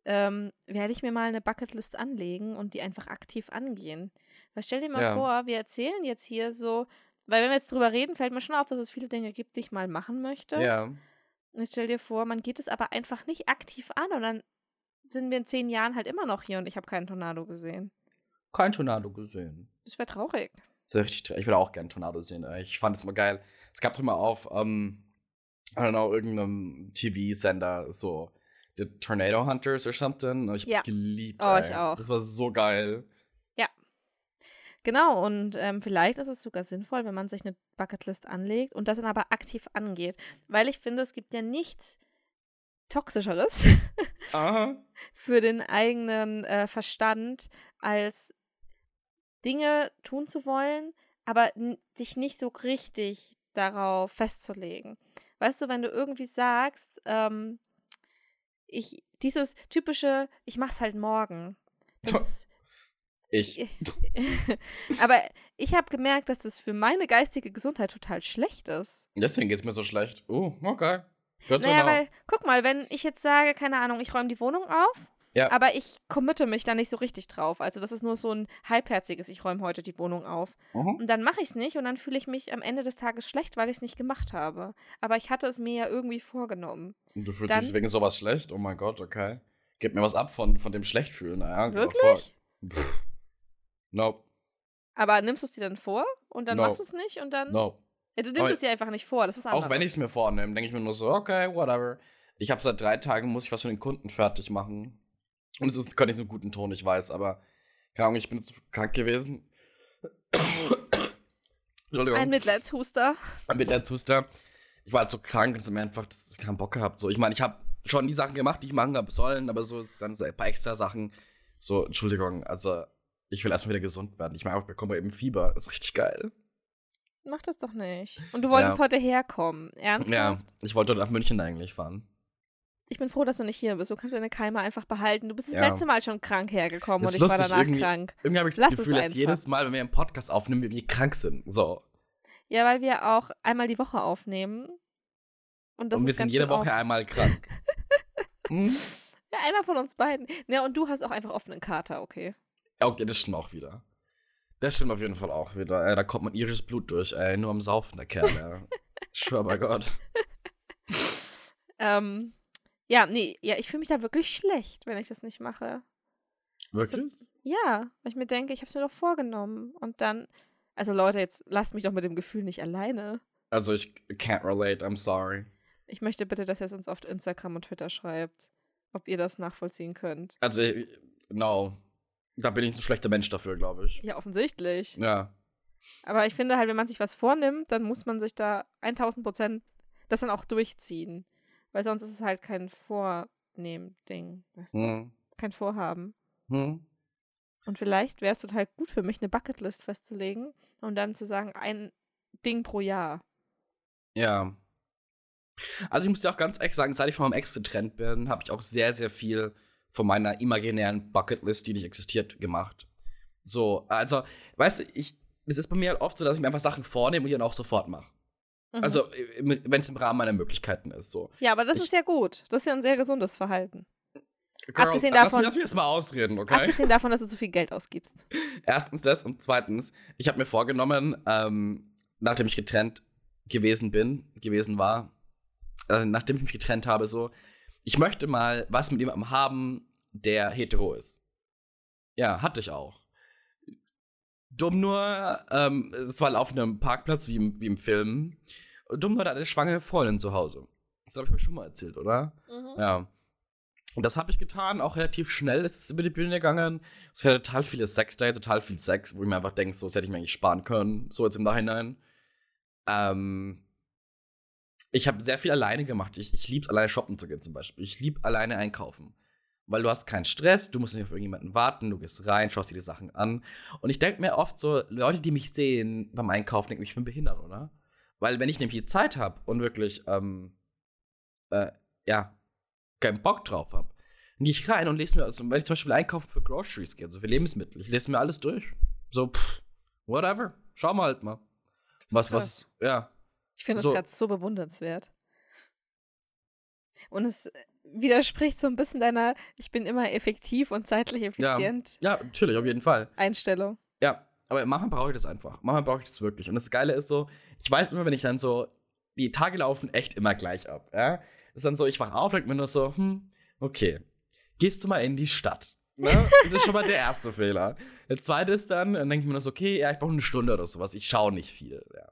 ähm, werde ich mir mal eine Bucketlist anlegen und die einfach aktiv angehen. Weil stell dir mal Ja. vor, wir erzählen jetzt hier so, weil wenn wir jetzt drüber reden, fällt mir schon auf, dass es viele Dinge gibt, die ich mal machen möchte. Ja. Und stell dir vor, man geht es aber einfach nicht aktiv an und dann sind wir in zehn Jahren halt immer noch hier und ich habe keinen Tornado gesehen. Kein Tornado gesehen. Das wäre traurig. Das ja richtig, tra- ich würde auch gerne Tornado sehen. Ich fand es immer geil. Es gab doch immer auf, ähm, I don't know, irgendeinem TV-Sender so The Tornado Hunters or something. Und Ich hab's Ja. geliebt. Oh, ey. ich auch. Das war so geil. Genau, und ähm, vielleicht ist es sogar sinnvoll, wenn man sich eine Bucketlist anlegt und das dann aber aktiv angeht. Weil ich finde, es gibt ja nichts toxischeres für den eigenen äh, Verstand, als Dinge tun zu wollen, aber dich nicht so richtig darauf festzulegen. Weißt du, wenn du irgendwie sagst, ähm, ich, dieses typische, ich mach's halt morgen. Das Ich. aber ich habe gemerkt, dass das für meine geistige Gesundheit total schlecht ist. Deswegen geht's mir so schlecht. Oh, okay. Good Naja, weil, guck mal, wenn ich jetzt sage, keine Ahnung, ich räume die Wohnung auf, Ja. aber ich committe mich da nicht so richtig drauf. Also das ist nur so ein halbherziges, ich räume heute die Wohnung auf. Mhm. Und dann mache ich es nicht und dann fühle ich mich am Ende des Tages schlecht, weil ich es nicht gemacht habe. Aber ich hatte es mir ja irgendwie vorgenommen. Und du fühlst Dann- dich deswegen sowas schlecht? Oh mein Gott, okay. Gib mir was ab von, von dem Schlechtfühlen. Naja, Wirklich? Pff. Nope. Aber nimmst du es dir dann vor und dann No. machst du es nicht und dann. Nope. Ja, du nimmst Aber- es dir einfach nicht vor, das ist was anderes. Auch wenn ich es mir vornehme, denke ich mir nur so, okay, whatever. Ich habe seit drei Tagen, muss ich was für den Kunden fertig machen. Und es ist gar nicht so einen guten Ton, ich weiß, aber keine Ahnung, ich bin jetzt krank gewesen. Entschuldigung. Ein Mitleidshuster. mit der Zuster. Ich war halt so krank und es hat mir einfach keinen Bock gehabt. So, ich meine, ich habe schon die Sachen gemacht, die ich machen habe sollen, aber so ist dann so ein paar extra Sachen. So, Entschuldigung, also ich will erstmal wieder gesund werden. Ich meine, ich bekomme eben Fieber. Das ist richtig geil. Mach das doch nicht. Und du wolltest Ja. heute herkommen. Ja, Ernsthaft? ich wollte nach München eigentlich fahren. Ich bin froh, dass du nicht hier bist. Du kannst deine Keime einfach behalten. Du bist das Ja. letzte Mal schon krank hergekommen Das und ich war lustig, danach irgendwie- krank. Irgendwie habe ich das Lass Gefühl, dass jedes Mal, wenn wir einen Podcast aufnehmen, wir irgendwie krank sind. So. Ja, weil wir auch einmal die Woche aufnehmen. Und das und wir sind jede Woche oft. einmal krank. hm? Ja, einer von uns beiden. Ja, und du hast auch einfach oft einen Kater, okay. Ja, Okay, das stimmt auch wieder. Das stimmt auf jeden Fall auch wieder. Ey, da kommt man irisches Blut durch, ey. Nur am Saufen, der Kerl, ja. Ich schwör bei Gott. Ähm, ja, nee, ja, ich fühle mich da wirklich schlecht, wenn ich das nicht mache. Wirklich? Ja, weil ich mir denke, ich habe es mir doch vorgenommen. Und dann, also Leute, jetzt lasst mich doch mit dem Gefühl nicht alleine. Also ich can't relate, I'm sorry. Ich möchte bitte, dass ihr es uns auf Instagram und Twitter schreibt, ob ihr das nachvollziehen könnt. Also, ich- no. Da bin ich ein schlechter Mensch dafür, glaube ich. Ja, offensichtlich. Ja. Aber ich finde halt, wenn man sich was vornimmt, dann muss man sich da 1000 Prozent das dann auch durchziehen. Weil sonst ist es halt kein Vornehmen-Ding. Weißt du? Hm. Kein Vorhaben. Hm. Und vielleicht wäre es total gut für mich, eine Bucketlist festzulegen und dann zu sagen, ein Ding pro Jahr. Ja. Also ich muss dir auch ganz ehrlich sagen, seit ich von meinem Ex getrennt bin, habe ich auch sehr, sehr viel von meiner imaginären Bucketlist, die nicht existiert, gemacht. So, also, weißt du, ich, es ist bei mir halt oft so, dass ich mir einfach Sachen vornehme und die dann auch sofort mache. Mhm. Also, wenn es im Rahmen meiner Möglichkeiten ist, so. ja, aber das ich- ist ja gut. Das ist ja ein sehr gesundes Verhalten. Girl, Abgesehen lass davon- Mich, lass mich erstmal ausreden, okay? Abgesehen davon, dass du zu viel Geld ausgibst. Erstens das und zweitens, ich habe mir vorgenommen, ähm, nachdem ich getrennt gewesen bin, gewesen war, äh, nachdem ich mich getrennt habe, so, ich möchte mal was mit jemandem haben, der hetero ist. Ja, hatte ich auch. Dumm nur, ähm, es war auf einem Parkplatz wie im, wie im Film. Dumm nur, da hatte eine schwangere Freundin zu Hause. Das glaube ich, habe ich schon mal erzählt, oder? Ja. Und das habe ich getan, auch relativ schnell ist es über die Bühne gegangen. Es hatte total viele Sex-Days, total viel Sex, wo ich mir einfach denke, so, das hätte ich mir eigentlich sparen können, so jetzt im Nachhinein. Ähm, ich habe sehr viel alleine gemacht. Ich, ich liebe alleine shoppen zu gehen zum Beispiel. Ich liebe alleine einkaufen. Weil du hast keinen Stress, du musst nicht auf irgendjemanden warten, du gehst rein, schaust dir die Sachen an. Und ich denke mir oft so, Leute, die mich sehen beim Einkaufen, denken, ich bin behindert, oder? Weil wenn ich nämlich die Zeit habe und wirklich, ähm, äh, ja, keinen Bock drauf habe, gehe ich rein und lese mir, also wenn ich zum Beispiel einkaufen für Groceries gehe, also für Lebensmittel, ich lese mir alles durch. So, pff, whatever. Schau mal halt mal. Was, was, ja. Ich finde das So. gerade so bewundernswert. Und es widerspricht so ein bisschen deiner, ich bin immer effektiv und zeitlich effizient Ja, natürlich, auf jeden Fall. Einstellung. Ja, aber manchmal brauche ich das einfach. Manchmal brauche ich das wirklich. Und das Geile ist so, ich weiß immer, wenn ich dann so, die Tage laufen echt immer gleich ab, ja. Das ist dann so, ich wach auf, denke mir nur so, hm, okay, gehst du mal in die Stadt. Ne? Das ist schon mal der erste Fehler. Der zweite ist dann, dann denke ich mir nur so, okay, ja, ich brauche eine Stunde oder sowas. Ich schaue nicht viel, ja.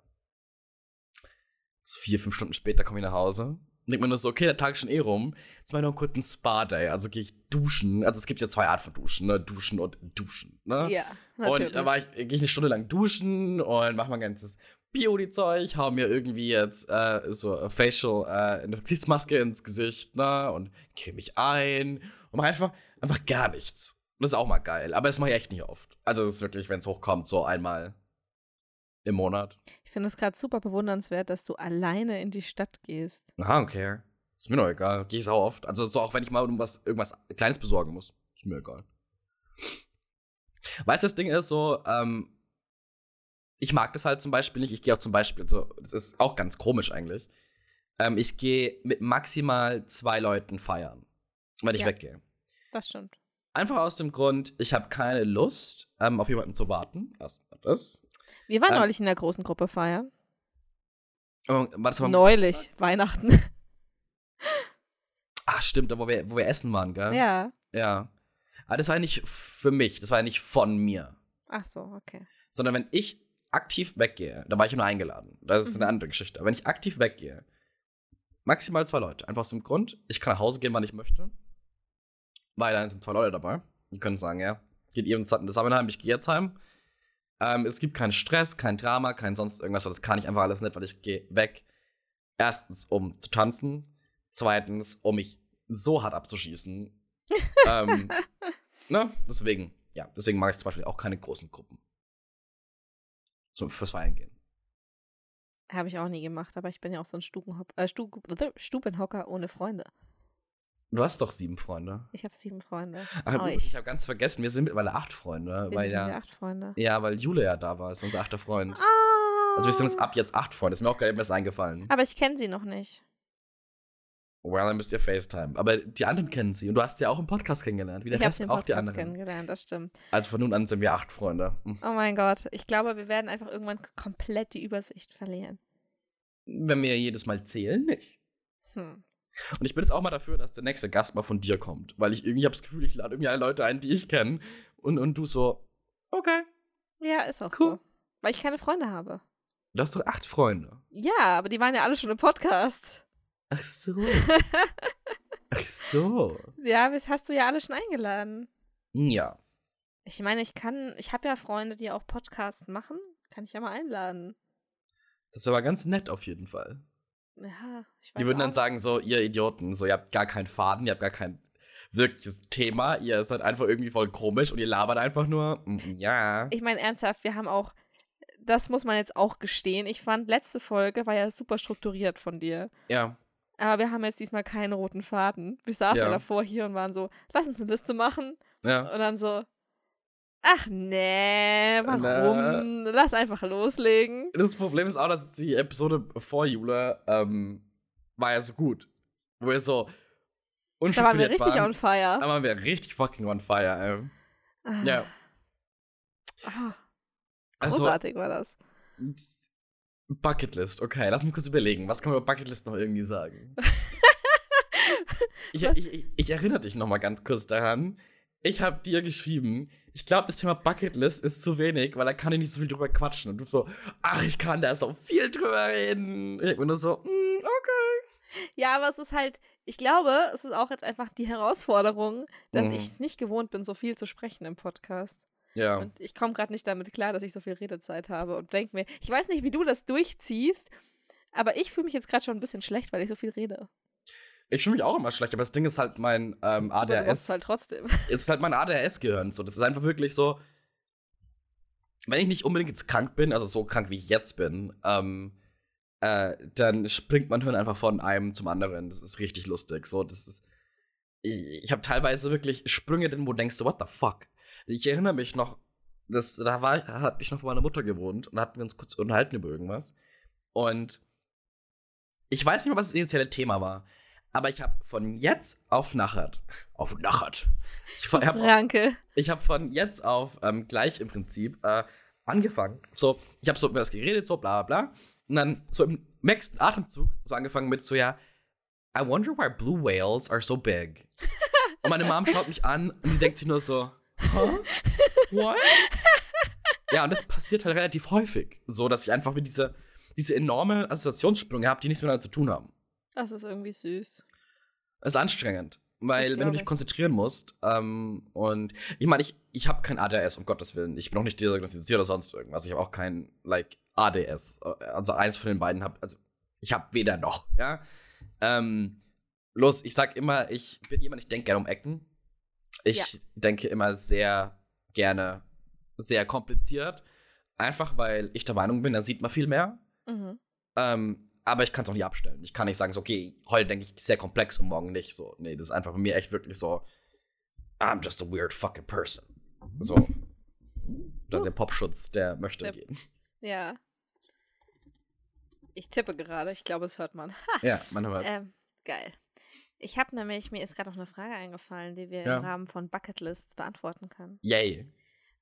So vier, fünf Stunden später komme ich nach Hause. Denkt man nur so, okay, der Tag ist schon eh rum. Jetzt mal noch kurz ein Spa-Day. Also gehe ich duschen. Also es gibt ja zwei Arten von Duschen, ne? Duschen und Duschen, ne? Ja, natürlich. Und da war ich, gehe ich eine Stunde lang duschen und mache mein ganzes Beauty-Zeug, hau mir irgendwie jetzt äh, so Facial, äh, eine Gesichtsmaske ins Gesicht, ne? Und creme mich ein und mach einfach, einfach gar nichts. Das ist auch mal geil, aber das mache ich echt nicht oft. Also, das ist wirklich, wenn es hochkommt, so einmal im Monat. Ich finde es gerade super bewundernswert, dass du alleine in die Stadt gehst. Aha, okay. Ist mir doch egal. Gehe ich sau oft. Also, so auch wenn ich mal irgendwas, irgendwas Kleines besorgen muss. Ist mir egal. Weißt du, das Ding ist so, ähm, ich mag das halt zum Beispiel nicht. Ich gehe auch zum Beispiel, so, das ist auch ganz komisch eigentlich. Ähm, ich gehe mit maximal zwei Leuten feiern, wenn ich Ja. weggehe. Das stimmt. Einfach aus dem Grund, ich habe keine Lust, ähm, auf jemanden zu warten. Erstmal das. Wir waren Ähm, neulich in der großen Gruppe feiern. Aber, war Neulich, Weihnachten. Ah, stimmt, da wo wir, wo wir essen waren, gell? ja. Ja. Aber das war ja nicht für mich, das war ja nicht von mir. Ach so, okay. Sondern wenn ich aktiv weggehe, da war ich nur eingeladen. Das ist Mhm. eine andere Geschichte. Aber wenn ich aktiv weggehe, maximal zwei Leute. Einfach aus dem Grund, ich kann nach Hause gehen, wann ich möchte. Weil dann sind zwei Leute dabei. Die können sagen, ja, geht ihr zusammen heim, ich gehe jetzt heim. Ähm, es gibt keinen Stress, kein Drama, kein sonst irgendwas, das kann ich einfach alles nicht, weil ich gehe weg. Erstens, um zu tanzen. Zweitens, um mich so hart abzuschießen. ähm, ne? Deswegen, ja, deswegen mag ich zum Beispiel auch keine großen Gruppen. So fürs Feiern gehen. Habe ich auch nie gemacht, aber ich bin ja auch so ein äh, Stu Stubenhocker ohne Freunde. Du hast doch sieben Freunde. Ich habe sieben Freunde. Ach, Oh, ich. ich habe ganz vergessen, wir sind mittlerweile acht Freunde. Wir weil sind ja, wir acht Freunde. ja, weil Jule ja da war, ist unser achter Freund. Ah. Also wir sind jetzt ab jetzt acht Freunde. Ist mir auch gerade erst eingefallen. Aber ich kenne sie noch nicht. Well, dann müsst ihr FaceTime. Aber die anderen kennen sie. Und du hast sie ja auch im Podcast kennengelernt. Wie der ich habe Rest auch die Podcast anderen. kennengelernt, das stimmt. Also von nun an sind wir acht Freunde. Hm. Oh mein Gott. Ich glaube, wir werden einfach irgendwann komplett die Übersicht verlieren. Wenn wir jedes Mal zählen, nicht. Hm. Und ich bin jetzt auch mal dafür, dass der nächste Gast mal von dir kommt. Weil ich irgendwie habe das Gefühl, ich lade irgendwie alle Leute ein, die ich kenne. Und, und du so, okay. Ja, ist auch Cool. so. Weil ich keine Freunde habe. Du hast doch acht Freunde. Ja, aber die waren ja alle schon im Podcast. Ach so. Ach so. Ja, das hast du ja alle schon eingeladen. Ja. Ich meine, ich kann, ich habe ja Freunde, die auch Podcasts machen. Kann ich ja mal einladen. Das war aber ganz nett auf jeden Fall. Ja, ich weiß Die würden dann auch. sagen, so, ihr Idioten, so, ihr habt gar keinen Faden, ihr habt gar kein wirkliches Thema, ihr seid einfach irgendwie voll komisch und ihr labert einfach nur. Mm, Ja. Ich meine, ernsthaft, wir haben auch, das muss man jetzt auch gestehen. Ich fand, letzte Folge war ja super strukturiert von dir. Ja. Aber wir haben jetzt diesmal keinen roten Faden. Wir saßen ja. Ja. davor hier und waren so, lass uns eine Liste machen. Ja. Und dann so, ach nee, warum? Lass einfach loslegen. Das Problem ist auch, dass die Episode vor Jule ähm, war ja so gut. Wo wir so Da waren wir richtig waren. on fire. Da waren wir richtig fucking on fire, ey. Ah. Ja. Ah, Also, großartig war das. Bucketlist, okay, lass mich kurz überlegen. Was kann man über Bucketlist noch irgendwie sagen? ich, ich, ich, ich erinnere dich noch mal ganz kurz daran. Ich habe dir geschrieben, ich glaube, das Thema Bucketlist ist zu wenig, weil da kann ich nicht so viel drüber quatschen. Und du so, ach, ich kann da so viel drüber reden. Und nur so, mm, okay. Ja, aber es ist halt, ich glaube, es ist auch jetzt einfach die Herausforderung, dass Mhm. ich es nicht gewohnt bin, so viel zu sprechen im Podcast. Ja. Und ich komme gerade nicht damit klar, dass ich so viel Redezeit habe und denke mir, ich weiß nicht, wie du das durchziehst, aber ich fühle mich jetzt gerade schon ein bisschen schlecht, weil ich so viel rede. Ich fühle mich auch immer schlecht, aber das Ding ist halt mein ähm, Aber du ADHS. halt trotzdem. ist halt mein ADHS-Gehirn. So, das ist einfach wirklich so. Wenn ich nicht unbedingt jetzt krank bin, also so krank wie ich jetzt bin, ähm, äh, dann springt mein Hirn einfach von einem zum anderen. Das ist richtig lustig. So, das ist. Ich, ich habe teilweise wirklich Sprünge drin, wo du denkst, so, what the fuck? Ich erinnere mich noch, das, da war, hatte ich noch bei meiner Mutter gewohnt und hatten wir uns kurz unterhalten über irgendwas. Und ich weiß nicht mehr, was das initiale Thema war. Aber ich habe von jetzt auf nachher, auf nachher, ich habe habe von jetzt auf ähm, gleich im Prinzip äh, angefangen. So, ich habe so über das geredet, so bla bla bla. Und dann so im nächsten Atemzug so angefangen mit so, ja, I wonder why blue whales are so big. und meine Mom schaut mich an und die denkt sich nur so, huh? What? ja, und das passiert halt relativ häufig. So, dass ich einfach mit diese, diese enorme Assoziationssprünge habe, die nichts miteinander zu tun haben. Das ist irgendwie süß. Das ist anstrengend. Weil, wenn du dich ich. konzentrieren musst, ähm, und ich meine, ich, ich habe kein ADS, um Gottes Willen. Ich bin auch nicht diagnostiziert oder sonst irgendwas. Ich habe auch kein, like, ADS. Also eins von den beiden habe, also ich habe weder noch, ja. Ähm, los, ich sag immer, ich bin jemand, ich denke gerne um Ecken. Ich Ja. denke immer sehr gerne, sehr kompliziert. Einfach weil ich der Meinung bin, dann sieht man viel mehr. Mhm. Ähm, aber ich kann es auch nicht abstellen. Ich kann nicht sagen, so, okay, heute denke ich sehr komplex und morgen nicht. So, nee, das ist einfach bei mir echt wirklich so, I'm just a weird fucking person. So. Oder der Popschutz, der möchte Der- gehen. Ja. Ich tippe gerade, ich glaube, es hört man. Ja, man hört. Ähm, geil. Ich habe nämlich, mir ist gerade noch eine Frage eingefallen, die wir Ja. im Rahmen von Bucketlists beantworten können. Yay.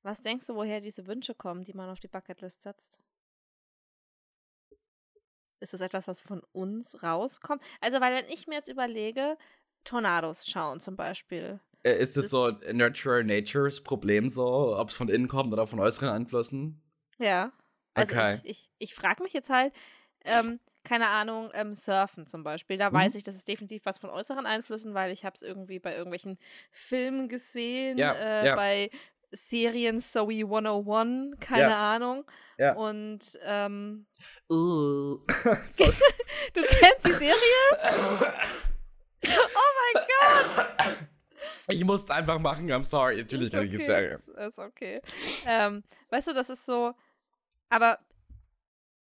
Was denkst du, woher diese Wünsche kommen, die man auf die Bucketlist setzt? Ist das etwas, was von uns rauskommt? Also, weil wenn ich mir jetzt überlege, Tornados schauen zum Beispiel. Äh, Ist das so Nurture Natures Problem so, ob es von innen kommt oder von äußeren Einflüssen? Ja. Also Okay. ich, ich, ich frage mich jetzt halt, ähm, keine Ahnung, ähm, Surfen zum Beispiel. Da Mhm. weiß ich, das ist definitiv was von äußeren Einflüssen, weil ich habe es irgendwie bei irgendwelchen Filmen gesehen, Ja, äh, ja. bei Serien Zoe 101, keine Ja. Ahnung. Ja. Und ähm, Uh. du kennst die Serie? Oh mein Gott! ich musste einfach machen, I'm sorry. Natürlich Ist kann ich es okay, sagen. Ist, ist okay. Ähm, weißt du, das ist so. Aber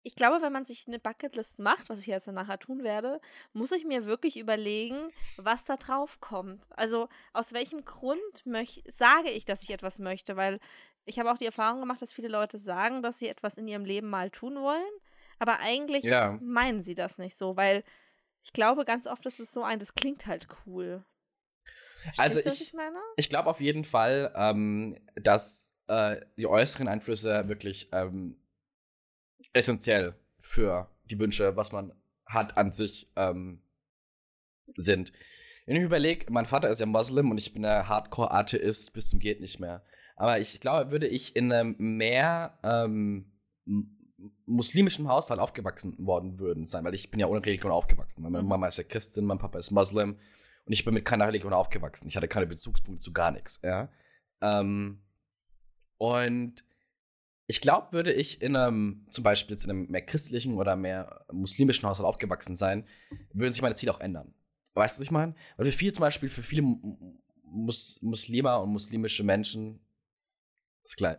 ich glaube, wenn man sich eine Bucketlist macht, was ich jetzt dann nachher tun werde, muss ich mir wirklich überlegen, was da drauf kommt. Also aus welchem Grund möch sage ich, dass ich etwas möchte, weil ich habe auch die Erfahrung gemacht, dass viele Leute sagen, dass sie etwas in ihrem Leben mal tun wollen, aber eigentlich Ja. meinen sie das nicht so, weil ich glaube, ganz oft ist es so ein, das klingt halt cool. Also Verstehst du, was ich- ich? Ich glaube auf jeden Fall, ähm, dass äh, die äußeren Einflüsse wirklich ähm, essentiell für die Wünsche, was man hat an sich, ähm, sind. Wenn ich überlege, mein Vater ist ja Moslem und ich bin der Hardcore-Atheist bis zum geht nicht mehr. Aber ich glaube, würde ich in einem mehr ähm, muslimischen Haushalt aufgewachsen worden würden sein, weil ich bin ja ohne Religion aufgewachsen. Meine Mhm. Mama ist ja Christin, mein Papa ist Moslem und ich bin mit keiner Religion aufgewachsen. Ich hatte keine Bezugspunkte zu gar nichts, ja. Ähm, und ich glaube, würde ich in einem, zum Beispiel jetzt in einem mehr christlichen oder mehr muslimischen Haushalt aufgewachsen sein, würden sich meine Ziele auch ändern. Weißt du, was ich meine? Weil für viele, zum Beispiel für viele Mu- Mus Muslime und muslimische Menschen, ist klar,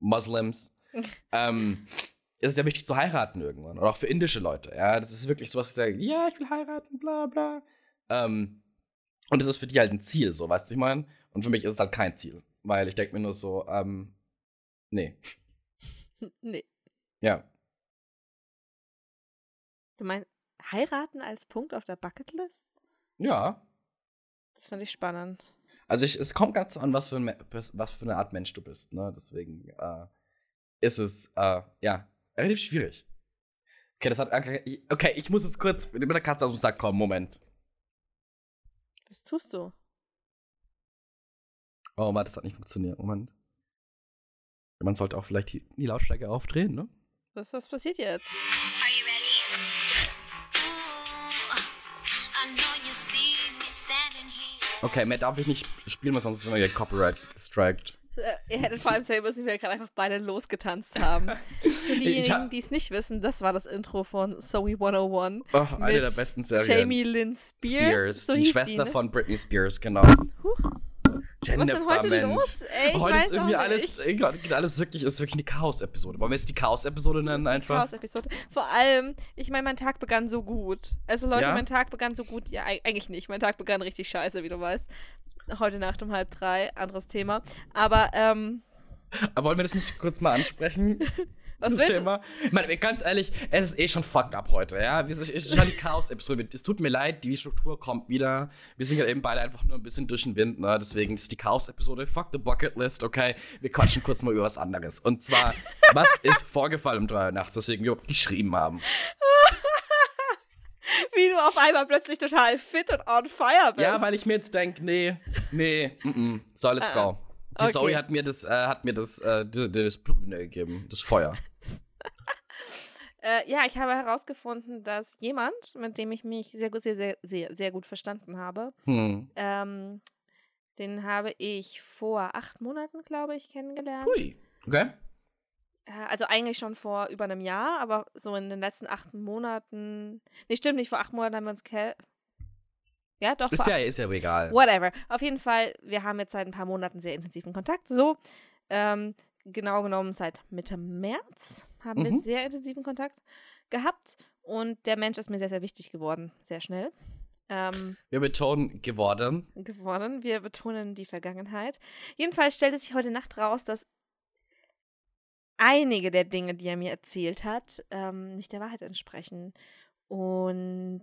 Muslims, ähm, ist es ja wichtig zu heiraten irgendwann. Oder auch für indische Leute. Ja, das ist wirklich so, was sie sagen, ja, ich will heiraten, bla bla. Ähm, und das ist für die halt ein Ziel, so, weißt du, was ich meine? Und für mich ist es halt kein Ziel. Weil ich denke mir nur so, ähm, nee. nee. Ja. Du meinst heiraten als Punkt auf der Bucketlist? Ja. Das finde ich spannend. Also ich, es kommt ganz an, was für, ein, was für eine Art Mensch du bist, ne? Deswegen äh, ist es, äh, ja, relativ schwierig. Okay, das hat. Okay, okay, ich muss jetzt kurz mit der Katze aus dem Sack kommen. Moment. Was tust du? Oh, Mann, das hat nicht funktioniert. Moment. Man sollte auch vielleicht die, die Lautstärke aufdrehen, ne? Was, was passiert jetzt? Okay, mehr darf ich nicht spielen, weil sonst werden wir hier Copyright gestrikt. Äh, Ihr hättet vor allem sehen müssen, wie wir gerade einfach beide losgetanzt haben. Für diejenigen, die es nicht wissen, das war das Intro von Zoe 101. Oh, eine Mit der besten Serien. Jamie Lynn Spears. so die Schwester die, ne? von Britney Spears, genau. Huch, was ist denn heute Mensch. los? Ey, Heute ist irgendwie alles, irgendwie alles wirklich, ist wirklich eine Chaos-Episode. Wollen wir jetzt die Chaos-Episode nennen einfach? Chaos-Episode. Vor allem, ich meine, mein Tag begann so gut. Also Leute, Ja? mein Tag begann so gut. Ja, eig- eigentlich nicht. Mein Tag begann richtig scheiße, wie du weißt. Heute Nacht um halb drei, anderes Thema. Aber, ähm, Aber wollen wir das nicht kurz mal ansprechen? was das? Thema? Ich meine, ganz ehrlich, es ist eh schon fucked up heute, ja? Es ist schon die Chaos-Episode. Es tut mir leid, die Struktur kommt wieder. Wir sind ja eben beide einfach nur ein bisschen durch den Wind, ne? Deswegen ist die Chaos-Episode. Fuck the Bucket List, okay? Wir quatschen kurz mal über was anderes. Und zwar, was ist vorgefallen um drei Uhr nachts, weswegen wir geschrieben haben? Wie du auf einmal plötzlich total fit und on fire bist. Ja, weil ich mir jetzt denke, nee, nee, mm -mm. so, let's Ah, go. Die okay. Zoe hat mir das, äh, hat mir das, äh, das, Blut gegeben, das Feuer. Äh, ja, ich habe herausgefunden, dass jemand, mit dem ich mich sehr, gut- sehr, sehr, sehr, sehr gut verstanden habe, Hm. ähm, den habe ich vor acht Monaten, glaube ich, kennengelernt. Hui. Okay. Äh, Also eigentlich schon vor über einem Jahr, aber so in den letzten acht Monaten. Nee, stimmt nicht, vor acht Monaten haben wir uns ke Ja, doch, Ist ja, ist ja egal. Whatever. Auf jeden Fall, wir haben jetzt seit ein paar Monaten sehr intensiven Kontakt. So, ähm, genau genommen seit Mitte März haben wir Mhm. sehr intensiven Kontakt gehabt. Und der Mensch ist mir sehr, sehr wichtig geworden, sehr schnell. Ähm, Wir betonen geworden. geworden. Wir betonen die Vergangenheit. Jedenfalls stellte sich heute Nacht raus, dass einige der Dinge, die er mir erzählt hat, ähm, nicht der Wahrheit entsprechen. Und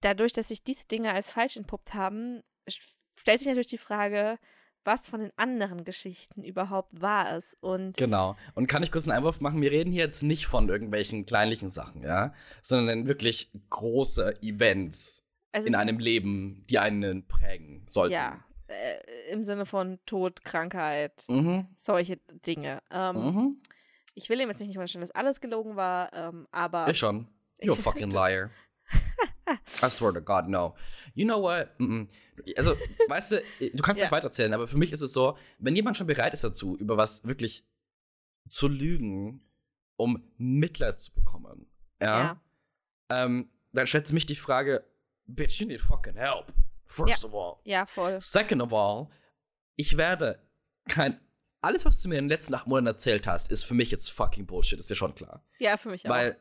dadurch, dass sich diese Dinge als falsch entpuppt haben, stellt sich natürlich die Frage, was von den anderen Geschichten überhaupt wahr ist. Und Genau. Und kann ich kurz einen Einwurf machen? Wir reden hier jetzt nicht von irgendwelchen kleinlichen Sachen, ja, sondern wirklich große Events also, in einem Leben, die einen prägen sollten. ja, äh, im Sinne von Tod, Krankheit, Mhm. solche Dinge. Ähm, Mhm. Ich will ihm jetzt nicht unterstellen, dass alles gelogen war, ähm, aber Ich schon. You're a fucking liar. I swear to God, no. You know what? Also, weißt du, du kannst Ja. nicht weiterzählen, aber für mich ist es so, wenn jemand schon bereit ist dazu, über was wirklich zu lügen, um Mitleid zu bekommen, ja, ja, ähm, dann stellt sich mich die Frage, bitch, you need fucking help. First of all. ja, voll. Second of all, ich werde kein. Alles, was du mir in den letzten acht Monaten erzählt hast, ist für mich jetzt fucking Bullshit, ist dir schon klar. Ja, für mich auch. Weil,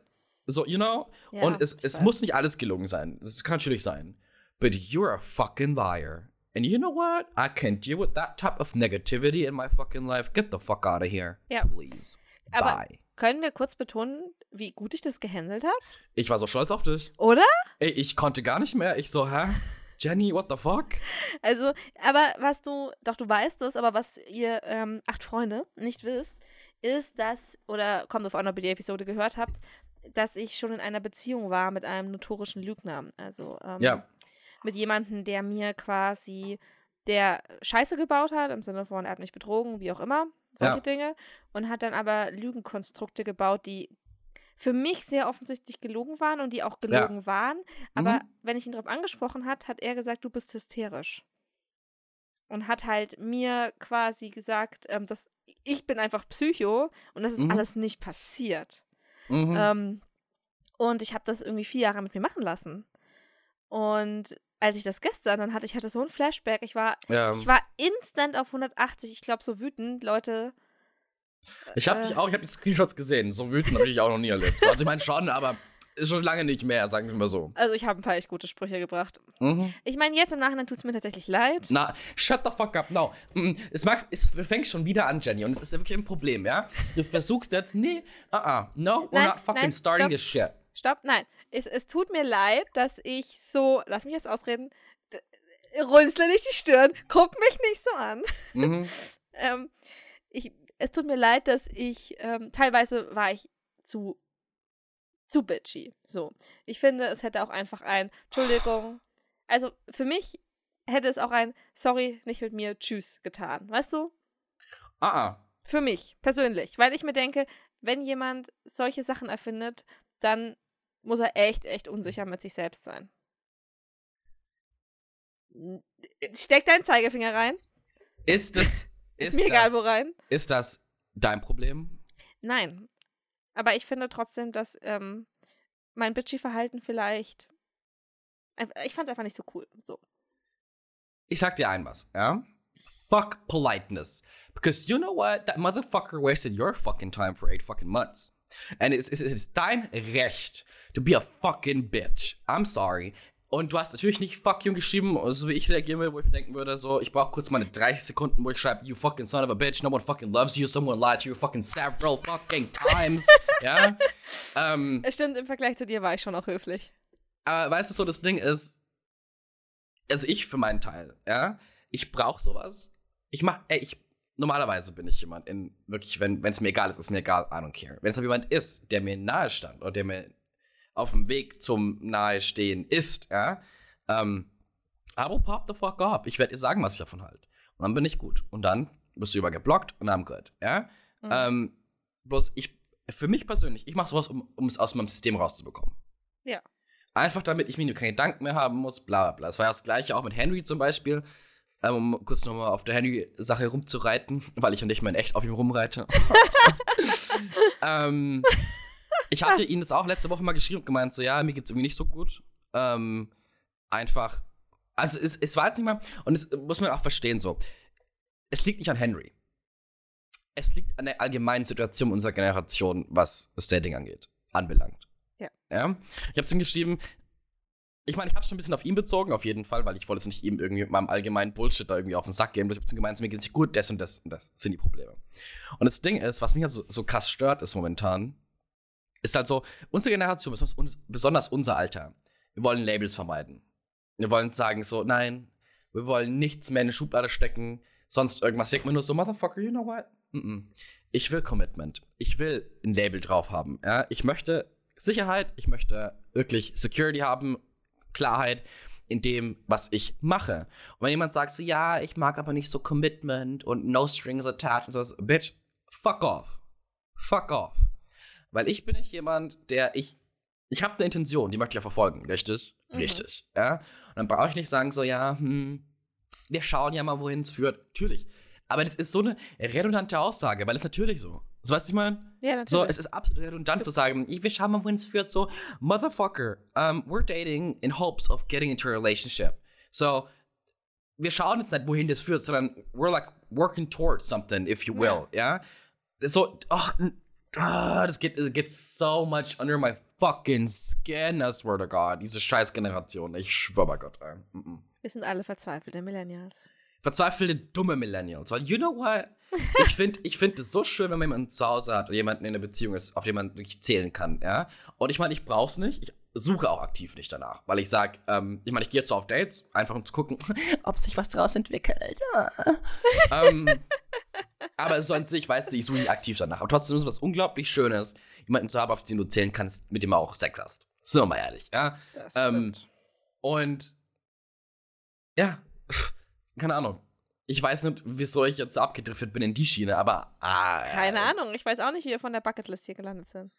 so, you know, Ja, und es, es muss nicht alles gelungen sein. Das kann natürlich sein. But you're a fucking liar. And you know what? I can't deal with that type of negativity in my fucking life. Get the fuck out of here. Ja. Please. Aber- Bye. Können wir kurz betonen, wie gut ich das gehandelt habe? Ich war so stolz auf dich. Oder? Ey, ich konnte gar nicht mehr. Ich so, hä? Jenny, what the fuck? Also, aber was du, doch du weißt es, aber was ihr ähm, acht Freunde nicht wisst, ist, dass, oder kommt auf an, ob ihr die Episode gehört habt, dass ich schon in einer Beziehung war mit einem notorischen Lügner. Also ähm, Ja. mit jemandem, der mir quasi, der Scheiße gebaut hat, im Sinne von, er hat mich betrogen, wie auch immer, solche Ja. Dinge, und hat dann aber Lügenkonstrukte gebaut, die für mich sehr offensichtlich gelogen waren und die auch gelogen waren. Aber Mhm. wenn ich ihn darauf angesprochen hat, hat er gesagt, du bist hysterisch. Und hat halt mir quasi gesagt, ähm, dass ich bin einfach Psycho und das ist Mhm. alles nicht passiert. Mhm. Ähm, und ich habe das irgendwie vier Jahre mit mir machen lassen. Und als ich das gestern, dann hatte ich hatte so ein Flashback. Ich war, ja. ich war instant auf 180. Ich glaube, so wütend, Leute. Ich habe äh, dich auch, ich habe die Screenshots gesehen. So wütend habe ich auch noch nie erlebt. So, Also ich meine schon, aber schon lange nicht mehr, sagen wir mal so. Also ich habe ein paar echt gute Sprüche gebracht. Mhm. Ich meine, jetzt im Nachhinein tut es mir tatsächlich leid. Na, shut the fuck up, no. Mm, Es, magst, es fängt schon wieder an, Jenny, und es ist ja wirklich ein Problem, ja? Du versuchst jetzt, nee, uh -uh, no, we're Nein, not fucking nein, starting stopp. this shit. Stopp, nein. Es, es tut mir leid, dass ich so, lass mich jetzt ausreden, runzle nicht die Stirn, guck mich nicht so an. Mhm. ähm, ich, es tut mir leid, dass ich, ähm, teilweise war ich zu, zu bitchy. So. Ich finde, es hätte auch einfach ein, Entschuldigung, also für mich hätte es auch ein, sorry, nicht mit mir, tschüss getan. Weißt du? Ah, ah. Für mich persönlich. Weil ich mir denke, wenn jemand solche Sachen erfindet, dann muss er echt, echt unsicher mit sich selbst sein. Steck deinen Zeigefinger rein. Ist das. Ist, mir egal, das, wo rein. Ist das dein Problem? Nein. Aber ich finde trotzdem, dass ähm, mein Bitchy-Verhalten vielleicht. Ich fand es einfach nicht so cool. So. Ich sag dir ein was, ja? Fuck politeness. Because you know what? That motherfucker wasted your fucking time for eight fucking months. And it's, it's, it's dein Recht to be a fucking bitch. I'm sorry. Und du hast natürlich nicht fuck you geschrieben, so wie ich reagieren würde, wo ich mir denken würde, so, ich brauche kurz meine 30 Sekunden, wo ich schreibe, you fucking son of a bitch, no one fucking loves you, someone lied to you fucking several fucking times. ja? Ähm, Es stimmt, im Vergleich zu dir war ich schon auch höflich. aber weißt du, so das Ding ist, also ich für meinen Teil, ja, ich brauche sowas. Ich mach, ey, ich, normalerweise bin ich jemand, in wirklich, wenn es mir egal ist, ist mir egal, I don't care. Wenn es aber jemand ist, der mir nahe stand oder der mir auf dem Weg zum Nahestehen ist, ja, ähm, will pop the fuck up. Ich werde dir sagen, was ich davon halte. Und dann bin ich gut. Und dann wirst du über geblockt und I'm good, ja. Mhm. Ähm, bloß ich, für mich persönlich, ich mache sowas, um, um es aus meinem System rauszubekommen. Ja. Einfach damit ich mir keine Gedanken mehr haben muss, bla bla bla. Das war ja das gleiche auch mit Henry zum Beispiel. Ähm, um kurz nochmal auf der Henry-Sache rumzureiten, weil ich ja nicht mehr in echt auf ihm rumreite. ähm, ich hatte ihn das auch letzte Woche mal geschrieben und gemeint, so, ja, mir geht's irgendwie nicht so gut. Ähm, einfach, also es, es war jetzt nicht mal, und es muss man auch verstehen, so, es liegt nicht an Henry. Es liegt an der allgemeinen Situation unserer Generation, was das Dating angeht, anbelangt. Ja. Ja. Ich habe ihm geschrieben, ich meine, ich habe schon ein bisschen auf ihn bezogen, auf jeden Fall, weil ich wollte es nicht ihm irgendwie mit meinem allgemeinen Bullshit da irgendwie auf den Sack geben. Ich habe gemeint, mir geht's nicht gut, das und das und das sind die Probleme. Und das Ding ist, was mich halt so, so krass stört, ist momentan, ist halt so, unsere Generation, besonders uns- besonders unser Alter, wir wollen Labels vermeiden. Wir wollen sagen so, nein, wir wollen nichts mehr in eine Schublade stecken, sonst irgendwas. Denkt man nur so, Motherfucker, you know what? Mm -mm. Ich will Commitment. Ich will ein Label drauf haben. Ja? Ich möchte Sicherheit, ich möchte wirklich Security haben, Klarheit in dem, was ich mache. Und wenn jemand sagt so, ja, ich mag aber nicht so Commitment und no strings attached und sowas, bitch, fuck off. Fuck off. Weil ich bin nicht jemand, der ich. Ich habe eine Intention, die möchte ich ja verfolgen, richtig? Mhm. Richtig. Ja? Und dann brauche ich nicht sagen, so, ja, hm, wir schauen ja mal, wohin es führt. Natürlich. Aber das ist so eine redundante Aussage, weil es natürlich so. So weißt du, ich meine? Ja, natürlich. So, es ist absolut redundant zu sagen, wir schauen mal, wohin es führt. So, Motherfucker, um, we're dating in hopes of getting into a relationship. So, wir schauen jetzt nicht, wohin das führt, sondern we're like working towards something, if you will, ja? So, ach, n- ah, das geht, it gets so much under my fucking skin, I swear to God. Diese scheiß Generation, ich schwör bei Gott, ey. Mm -mm. Wir sind alle verzweifelte Millennials. Verzweifelte, dumme Millennials. Weil, you know what? Ich finde ich find es so schön, wenn man jemanden zu Hause hat oder jemanden in einer Beziehung ist, auf den man wirklich zählen kann, ja? Und ich meine, ich brauch's nicht. Ich suche auch aktiv nicht danach. Weil ich sag, ähm, ich meine, ich gehe jetzt so auf Dates, einfach um zu gucken, ob sich was draus entwickelt. Ja. ähm, aber so an sich, weißt du, ich suche nicht aktiv danach. Aber trotzdem ist es was unglaublich Schönes, jemanden zu haben, auf den du zählen kannst, mit dem du auch Sex hast. Sind wir mal ehrlich, ja? Das Ähm, stimmt. Und ja, keine Ahnung. Ich weiß nicht, wieso ich jetzt abgedriftet bin in die Schiene, aber ah, Keine Ahnung. Ich weiß auch nicht, wie wir von der Bucketlist hier gelandet sind.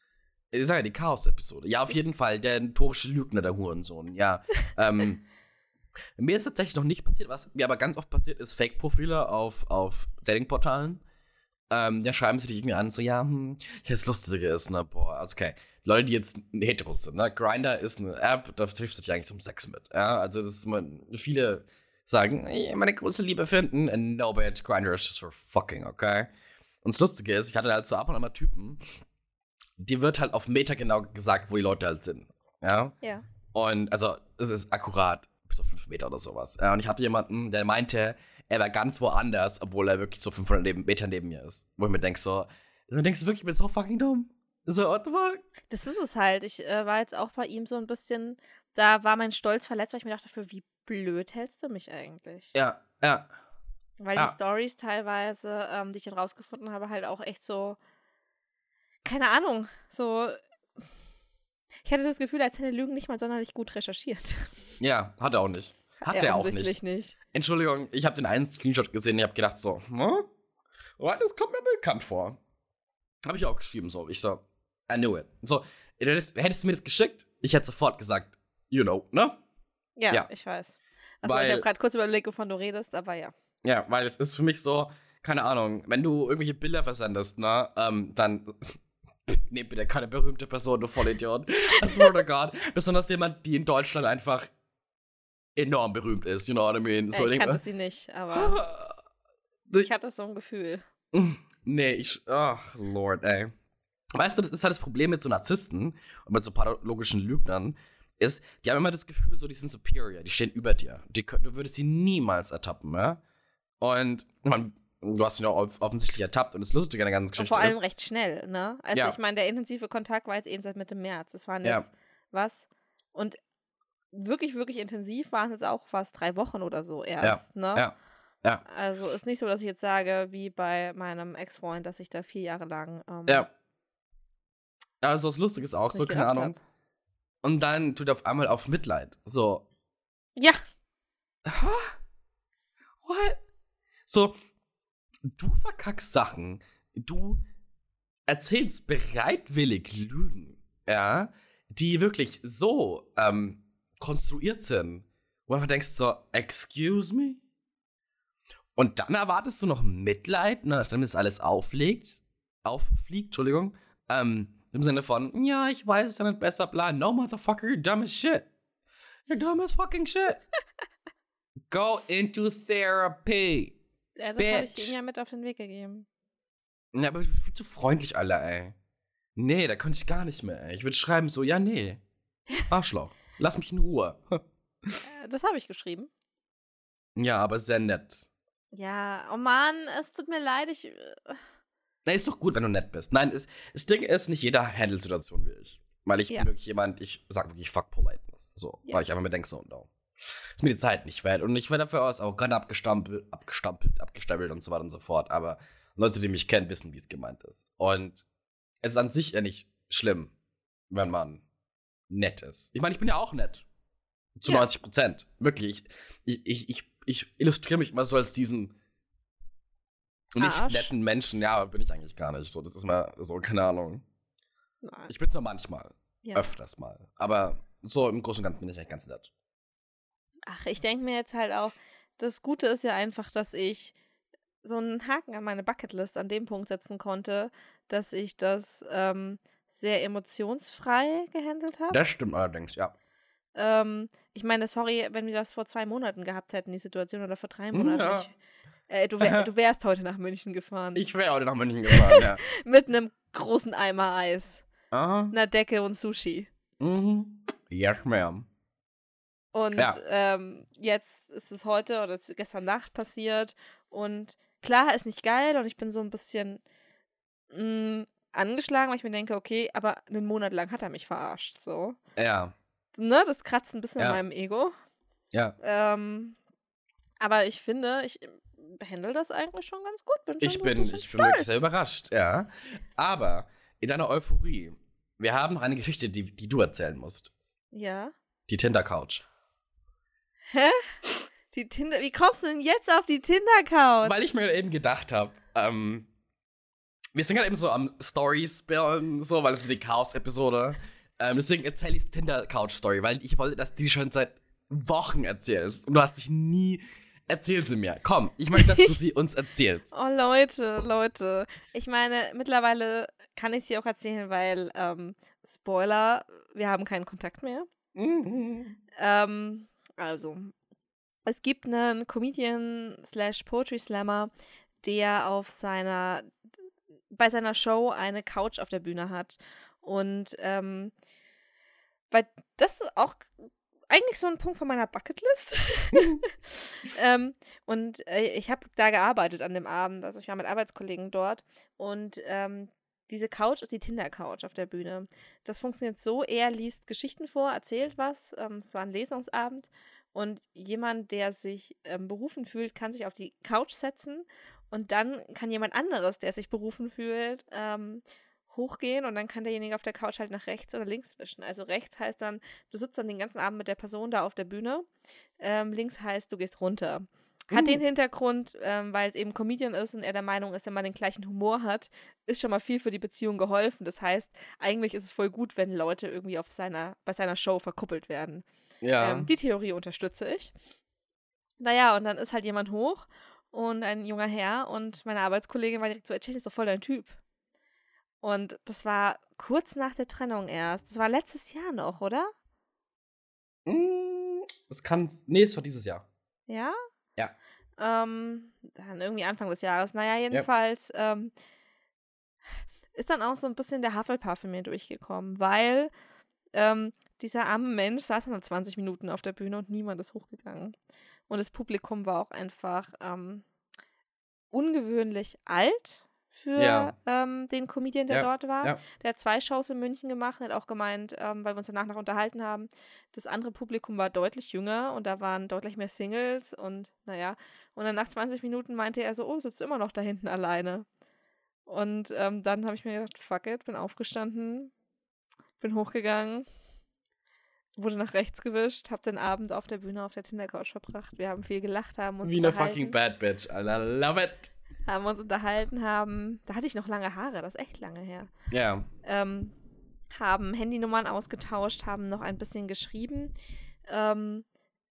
Ich sage ja, die Chaos-Episode. Ja, auf jeden Fall, der notorische Lügner, der Hurensohn, ja. ähm, mir ist tatsächlich noch nicht passiert, was mir aber ganz oft passiert ist, Fake-Profile auf, auf Dating-Portalen. Ähm, da schreiben sie dich irgendwie an, so, ja, hm, ja, das Lustige ist, ne, boah, also okay. Leute, die jetzt heteros sind, ne, Grindr ist eine App, da triffst du dich eigentlich zum Sex mit, ja, also das ist immer, viele sagen, ey, meine große Liebe finden, and no, bitch, Grindr is just for fucking, okay? Und das Lustige ist, ich hatte halt so ab und an mal Typen, die wird halt auf Meter genau gesagt, wo die Leute halt sind, ja? Ja. Und also, es ist akkurat bis auf 5 Meter oder sowas. Ja, und ich hatte jemanden, der meinte, er war ganz woanders, obwohl er wirklich so 500 neben, Meter neben mir ist. Wo ich mir denke so, du denkst wirklich, ich bin so fucking dumm. So, what the fuck? Das ist es halt. Ich äh, war jetzt auch bei ihm so ein bisschen, da war mein Stolz verletzt, weil ich mir dachte, für wie blöd hältst du mich eigentlich? Ja, ja. Weil Ja. die Stories teilweise, ähm, die ich dann rausgefunden habe, halt auch echt so, keine Ahnung, so. Ich hatte das Gefühl, als seine Lügen nicht mal sonderlich gut recherchiert. Ja, hat er auch nicht. Hat er auch nicht. nicht. Entschuldigung, ich habe den einen Screenshot gesehen, ich habe gedacht so, hm? Oh, das kommt mir bekannt vor. Habe ich auch geschrieben so. Ich so, I knew it. So, hättest, hättest du mir das geschickt, ich hätte sofort gesagt, you know, ne? Ja, Ja. ich weiß. Also Weil- ich habe gerade kurz überlegt, wovon du redest, aber ja. Ja, weil es ist für mich so, keine Ahnung, wenn du irgendwelche Bilder versendest, ne, ähm, dann nee, bitte keine berühmte Person, du Vollidiot. I swear to God. Besonders jemand, die in Deutschland einfach enorm berühmt ist, you know what I mean? Äh, ich kannte sie nicht, aber ich hatte so ein Gefühl. Nee, ich. Ach, Lord, ey. Weißt du, das ist halt das Problem mit so Narzissten und mit so pathologischen Lügnern, ist, die haben immer das Gefühl, so, die sind superior, die stehen über dir. Die, du würdest sie niemals ertappen, ja? Und man, du hast ihn auch off- offensichtlich ertappt und das Lustige an der ganzen Und Geschichte vor allem ist. recht schnell, ne? Also Ja. ich meine, der intensive Kontakt war jetzt eben seit Mitte März. Das waren Ja. jetzt was? Und wirklich, wirklich intensiv waren es jetzt auch fast drei Wochen oder so erst, ne? Ja. Ja. Also ist nicht so, dass ich jetzt sage, wie bei meinem Ex-Freund, dass ich da vier Jahre lang ähm, Ja. Also, das Lustige ist auch so, keine Ahnung. hab. Und dann tut er auf einmal auf Mitleid. So, Ja, What? So, du verkackst Sachen. Du. erzählst bereitwillig Lügen, ja, die wirklich so ähm, konstruiert sind, wo du einfach denkst so, excuse me? Und dann erwartest du noch Mitleid, nachdem es alles auflegt, auffliegt, Entschuldigung, ähm, im Sinne von, ja, ich weiß es ja nicht besser, bla, no motherfucker, you're dumb as shit. You're dumb as fucking shit. Go into therapy. Ja, das habe ich ihm ja mit auf den Weg gegeben. Ja, aber viel zu freundlich alle, ey. Nee, da könnte ich gar nicht mehr, ey. Ich würde schreiben so, ja, nee. Arschloch. Lass mich in Ruhe. Äh, Das habe ich geschrieben. ja, aber sehr nett. Ja, oh Mann, es tut mir leid, ich. äh, Na, ist doch gut, wenn du nett bist. Nein, es, das Ding ist, nicht jeder handelt Situation wie ich. Weil ich Ja. bin wirklich jemand, ich sag wirklich fuck politeness. So, Ja. weil ich einfach mir denke, so, no. Ist mir die Zeit nicht wert. Und ich werde dafür aus auch gerne abgestampelt, abgestampelt, abgestempelt und so weiter und so fort. Aber Leute, die mich kennen, wissen, wie es gemeint ist. Und es ist an sich ja nicht schlimm, wenn man nett ist. Ich meine, ich bin ja auch nett. Zu Ja. 90 Prozent. Wirklich. Ich, ich, ich, ich illustriere mich immer so als diesen nicht Arsch. netten Menschen. Ja, bin ich eigentlich gar nicht. So, das ist mal so, keine Ahnung. Nein. Ich bin's nur manchmal. Ja. Öfters mal. Aber so im Großen und Ganzen bin ich eigentlich ganz nett. Ach, ich denke mir jetzt halt auch, das Gute ist ja einfach, dass ich so einen Haken an meine Bucketlist an dem Punkt setzen konnte, dass ich das ähm, sehr emotionsfrei gehandelt habe. Das stimmt allerdings, ja. Ähm, ich meine, sorry, wenn wir das vor zwei Monaten gehabt hätten, die Situation, oder vor drei Hm, Monaten. ja. Ich, äh, du, wär, du wärst heute nach München gefahren. Ich wäre heute nach München gefahren, ja. Mit einem großen Eimer Eis, Aha. einer Decke und Sushi. Mhm. Yes, ma'am. Und Ja. ähm, jetzt ist es heute oder es gestern Nacht passiert. Und klar, ist nicht geil und ich bin so ein bisschen mh, angeschlagen, weil ich mir denke, okay, aber einen Monat lang hat er mich verarscht. So. Ja, Ne, das kratzt ein bisschen Ja. an meinem Ego. ja. Ähm, aber ich finde, ich behandle das eigentlich schon ganz gut. Bin Ich bin, ich bin wirklich sehr überrascht, ja. Aber in deiner Euphorie, wir haben eine Geschichte, die, die du erzählen musst. Ja. Die Tinder-Couch. Die Tinder, wie kommst du denn jetzt auf die Tinder-Couch? Weil ich mir eben gedacht habe, ähm, wir sind gerade eben so am Stories bilden, so, weil es ist die Chaos-Episode. Ähm, deswegen erzähle ich Tinder-Couch-Story, weil ich wollte, dass du die schon seit Wochen erzählst. Und du hast dich nie. Erzähl sie mir. Komm, ich möchte, dass du sie uns erzählst. Oh, Leute, Leute. Ich meine, mittlerweile kann ich sie auch erzählen, weil, ähm, Spoiler, wir haben keinen Kontakt mehr. Ähm, also, es gibt einen Comedian slash Poetry Slammer, der auf seiner, bei seiner Show eine Couch auf der Bühne hat. Und, ähm, weil das ist auch eigentlich so ein Punkt von meiner Bucketlist. ähm, und äh, ich habe da gearbeitet an dem Abend. Also ich war mit Arbeitskollegen dort. Und ähm, diese Couch ist die Tinder-Couch auf der Bühne. Das funktioniert so, er liest Geschichten vor, erzählt was. Ähm, es war ein Lesungsabend. Und jemand, der sich ähm, berufen fühlt, kann sich auf die Couch setzen. Und dann kann jemand anderes, der sich berufen fühlt, ähm, hochgehen und dann kann derjenige auf der Couch halt nach rechts oder links wischen. Also rechts heißt dann, du sitzt dann den ganzen Abend mit der Person da auf der Bühne. Ähm, links heißt, du gehst runter. Hat den Hintergrund, ähm, weil es eben Comedian ist und er der Meinung ist, wenn man den gleichen Humor hat, ist schon mal viel für die Beziehung geholfen. Das heißt, eigentlich ist es voll gut, wenn Leute irgendwie auf seiner, bei seiner Show verkuppelt werden. Ja. Ähm, die Theorie unterstütze ich. Naja, und dann ist halt jemand hoch und ein junger Herr und meine Arbeitskollegin war direkt so, Ey, ist doch voll dein Typ. Und das war kurz nach der Trennung erst. Das war letztes Jahr noch, oder? Mm, Das kann. Nee, es war dieses Jahr. Ja? Ja. Ähm, dann irgendwie Anfang des Jahres. Naja, jedenfalls ähm, ist dann auch so ein bisschen der Hufflepuff in mir durchgekommen, weil ähm, dieser arme Mensch saß dann 20 Minuten auf der Bühne und niemand ist hochgegangen. Und das Publikum war auch einfach ähm, ungewöhnlich alt für Ja. ähm, den Comedian, der Ja, dort war. ja. Der hat zwei Shows in München gemacht und hat auch gemeint, ähm, weil wir uns danach noch unterhalten haben, das andere Publikum war deutlich jünger und da waren deutlich mehr Singles und naja. Und dann nach 20 Minuten meinte er so, oh, sitzt du immer noch da hinten alleine. Und ähm, dann habe ich mir gedacht, fuck it, bin aufgestanden, bin hochgegangen, wurde nach rechts gewischt, habe den Abend auf der Bühne auf der Tinder-Couch verbracht. Wir haben viel gelacht, haben uns Wie eine fucking bad bitch, Alter. Love it. Haben uns unterhalten, haben, da hatte ich noch lange Haare, das ist echt lange her. Ja. Ähm, haben Handynummern ausgetauscht, haben noch ein bisschen geschrieben. Ähm,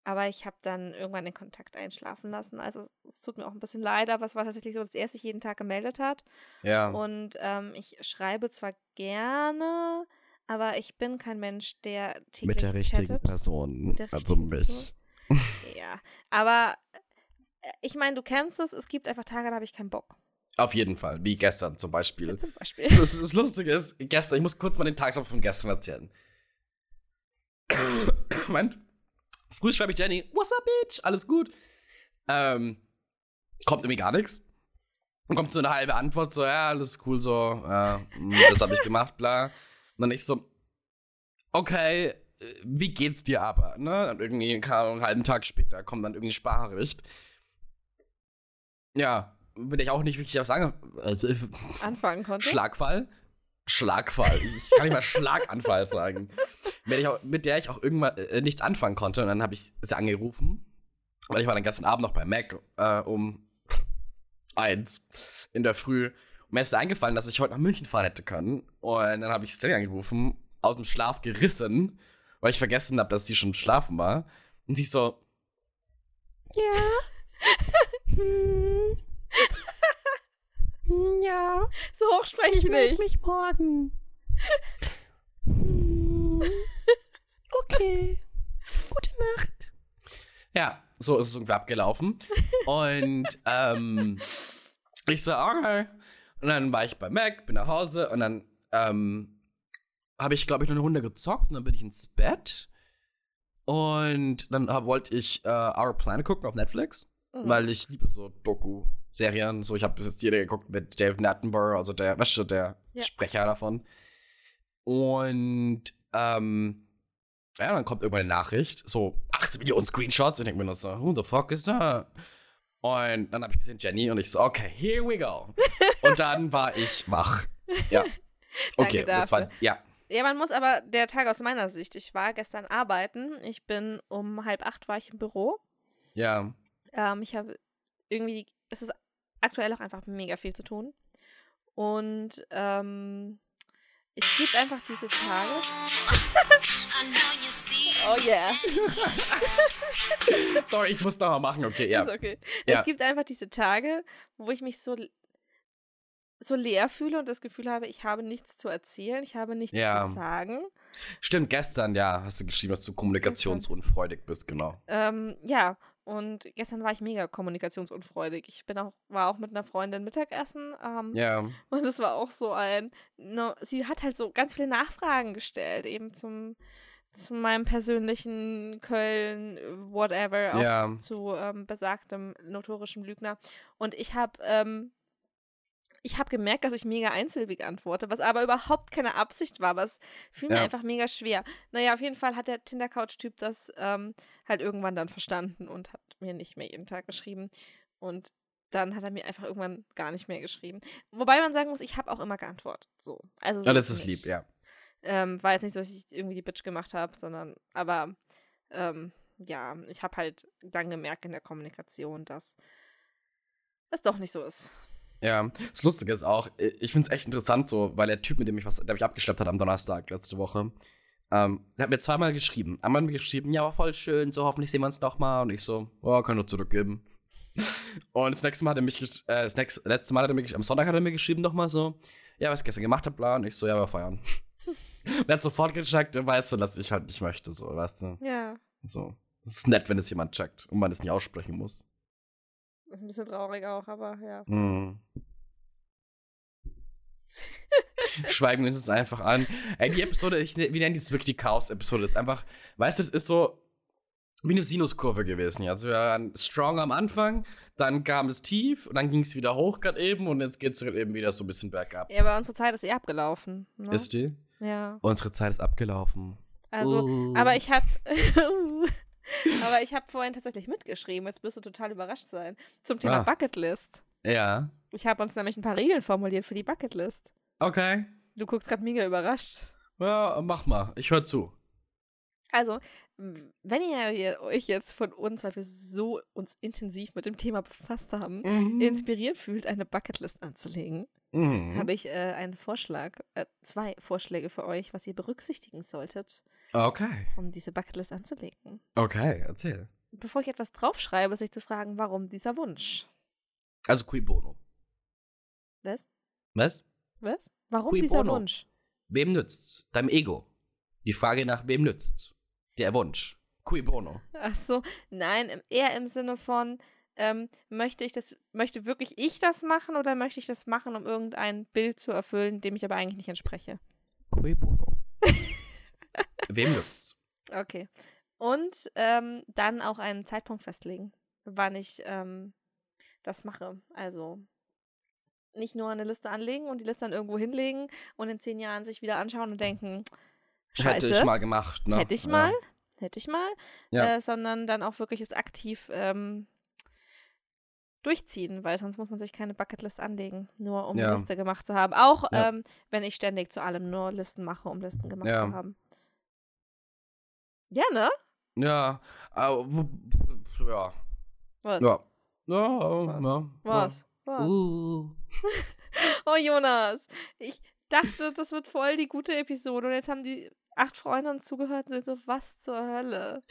aber ich habe dann irgendwann den Kontakt einschlafen lassen. Also es, es tut mir auch ein bisschen leid, aber es war tatsächlich so, dass er sich jeden Tag gemeldet hat. Ja. Und ähm, ich schreibe zwar gerne, aber ich bin kein Mensch, der täglich Mit der richtigen chattet. Person. Mit der also richtigen mich. Person. Ja, aber ich meine, du kennst es, es gibt einfach Tage, da habe ich keinen Bock. Auf jeden Fall. Wie gestern zum Beispiel. Zum Beispiel. Das, das Lustige ist, gestern, ich muss kurz mal den Tagesablauf von gestern erzählen. Moment. Früh schreibe ich Jenny, what's up, bitch? Alles gut. Ähm, kommt irgendwie gar nichts. Und kommt so eine halbe Antwort, so, ja, alles cool, so, ja, mm, das habe ich gemacht, bla. Und dann ich so, okay, äh, wie geht's dir aber? Ne? Dann irgendwie, keine Ahnung, einen halben Tag später kommt dann irgendwie Sprachnachricht. Ja, bin ich auch nicht wirklich was sagen. Also, Anfangen konnte. Schlagfall? Schlagfall. Ich kann nicht mal Schlaganfall sagen. Mit der ich auch, mit der ich auch irgendwann äh, nichts anfangen konnte. Und dann habe ich sie angerufen. Weil ich war den ganzen Abend noch bei Mac äh, um eins in der Früh. Und mir ist eingefallen, dass ich heute nach München fahren hätte können. Und dann habe ich Stella angerufen, aus dem Schlaf gerissen, weil ich vergessen habe, dass sie schon schlafen war. Und sie so, ja. Hm. Hm, ja. So hoch spreche ich nicht. mich morgen. Hm. Okay. Gute Nacht. Ja, so ist es irgendwie abgelaufen. Und ähm, ich so, okay. Und dann war ich bei Mac, bin nach Hause und dann ähm, habe ich, glaube ich, noch eine Runde gezockt und dann bin ich ins Bett. Und dann wollte ich äh, Our Planet gucken auf Netflix, Mhm. weil ich liebe so Doku-Serien. So, ich habe bis jetzt jede geguckt mit Dave Attenborough, also der, weißt du, der Ja. Sprecher davon. Und ähm, ja, dann kommt irgendwann eine Nachricht, so 18 Millionen Screenshots. Und ich denke mir nur so, who the fuck is that? Und dann habe ich gesehen Jenny und ich so, okay, here we go. und dann war ich wach. Ja. Okay, das war, ja. Ja, man muss aber, der Tag aus meiner Sicht, ich war gestern arbeiten, ich bin um halb acht war ich im Büro. Ja. Ähm, ich habe irgendwie, es ist aktuell auch einfach mega viel zu tun. Und ähm, es gibt einfach diese Tage. Oh yeah. Sorry, ich muss noch mal machen, okay, ja. Ist okay. Ja. Es gibt einfach diese Tage, wo ich mich so, so leer fühle und das Gefühl habe, ich habe nichts zu erzählen, ich habe nichts Ja. zu sagen. Stimmt, gestern, ja, hast du geschrieben, dass du kommunikationsunfreudig bist, genau. Ähm, ja, und gestern war ich mega kommunikationsunfreudig. Ich bin auch, war auch mit einer Freundin Mittagessen. Ähm, Ja. Und es war auch so ein, no, sie hat halt so ganz viele Nachfragen gestellt, eben zum, zu meinem persönlichen Köln, whatever, auch Ja. zu ähm, besagtem notorischem Lügner. Und ich habe ähm, ich habe gemerkt, dass ich mega einsilbig antworte, was aber überhaupt keine Absicht war, was fiel mir Ja. einfach mega schwer. Naja, auf jeden Fall hat der Tinder-Couch-Typ das ähm, halt irgendwann dann verstanden und hat mir nicht mehr jeden Tag geschrieben. Und dann hat er mir einfach irgendwann gar nicht mehr geschrieben. Wobei man sagen muss, ich habe auch immer geantwortet. So. Also so Ja, das ist ist nicht. lieb, ja. Ähm, war jetzt nicht so, dass ich irgendwie die Bitch gemacht habe, sondern, aber ähm, ja, ich habe halt dann gemerkt in der Kommunikation, dass es doch nicht so ist. Ja, das Lustige ist auch, ich finde es echt interessant so, weil der Typ, mit dem ich was, der mich abgeschleppt hat am Donnerstag letzte Woche, ähm, der hat mir zweimal geschrieben. Einmal hat mir geschrieben, ja, war voll schön, so hoffentlich sehen wir uns nochmal. Und ich so, oh, kann nur zurückgeben. Und das nächste Mal hat er mich, äh, das nächste, letzte Mal hat er mir, am Sonntag hat er mir geschrieben nochmal so, ja, was ich gestern gemacht habe, bla. Und ich so, ja, wir feiern. Und er hat sofort gecheckt, weißt du, dass ich halt nicht möchte, so, weißt du. Ja, So. Es ist nett, wenn es jemand checkt und man es nicht aussprechen muss. Ist ein bisschen traurig auch, aber ja. Hm. Schweigen wir uns das einfach an. Ey, die Episode, ich, ne- wir nennen das wirklich die Chaos-Episode. Ist einfach, weißt du, es ist so wie eine Sinuskurve gewesen. Ja. Also wir waren strong am Anfang, dann kam es tief und dann ging es wieder hoch gerade eben und jetzt geht es eben wieder so ein bisschen bergab. Ja, aber unsere Zeit ist eh abgelaufen. Ne? Ist die? ja. Unsere Zeit ist abgelaufen. Also, Uh. aber ich habe aber ich habe vorhin tatsächlich mitgeschrieben. Jetzt wirst du total überrascht sein. Zum Thema Ah. Bucketlist. Ja. Ich habe uns nämlich ein paar Regeln formuliert für die Bucketlist. Okay. Du guckst gerade mega überrascht. Ja, mach mal. Ich höre zu. Also, wenn ihr euch jetzt von uns, weil wir so uns intensiv mit dem Thema befasst haben, Mhm. inspiriert fühlt, eine Bucketlist anzulegen, Mhm. habe ich äh, einen Vorschlag, äh, zwei Vorschläge für euch, was ihr berücksichtigen solltet, Okay. um diese Bucketlist anzulegen. Okay, erzähl. Bevor ich etwas draufschreibe, ist euch zu fragen, warum dieser Wunsch? Also cui bono. Was? Was? Was? Warum Cui dieser bono. Wunsch? Wem nützt's? Deinem Ego. Die Frage nach wem nützt's? Der Wunsch. Cui bono. Ach so, nein, eher im Sinne von, ähm, möchte ich das, möchte wirklich ich das machen oder möchte ich das machen, um irgendein Bild zu erfüllen, dem ich aber eigentlich nicht entspreche? Cui bono. wem nützt's? Okay. Und ähm, dann auch einen Zeitpunkt festlegen, wann ich ähm, das mache. Also nicht nur eine Liste anlegen und die Liste dann irgendwo hinlegen und in zehn Jahren sich wieder anschauen und denken, scheiße, Hätte ich mal gemacht, ne? hätte ich Ja. mal, hätte ich mal, Ja. äh, sondern dann auch wirklich es aktiv ähm, durchziehen, weil sonst muss man sich keine Bucketlist anlegen, nur um Ja. Liste gemacht zu haben. Auch Ja. ähm, wenn ich ständig zu allem nur Listen mache, um Listen gemacht Ja. zu haben. Ja, ne? Ja, wo- ja. Was? Ja. Was? ja. Was? Was? Uh. Oh, Jonas, ich dachte, das wird voll die gute Episode und jetzt haben die acht Freunde uns zugehört und sind so, was zur Hölle?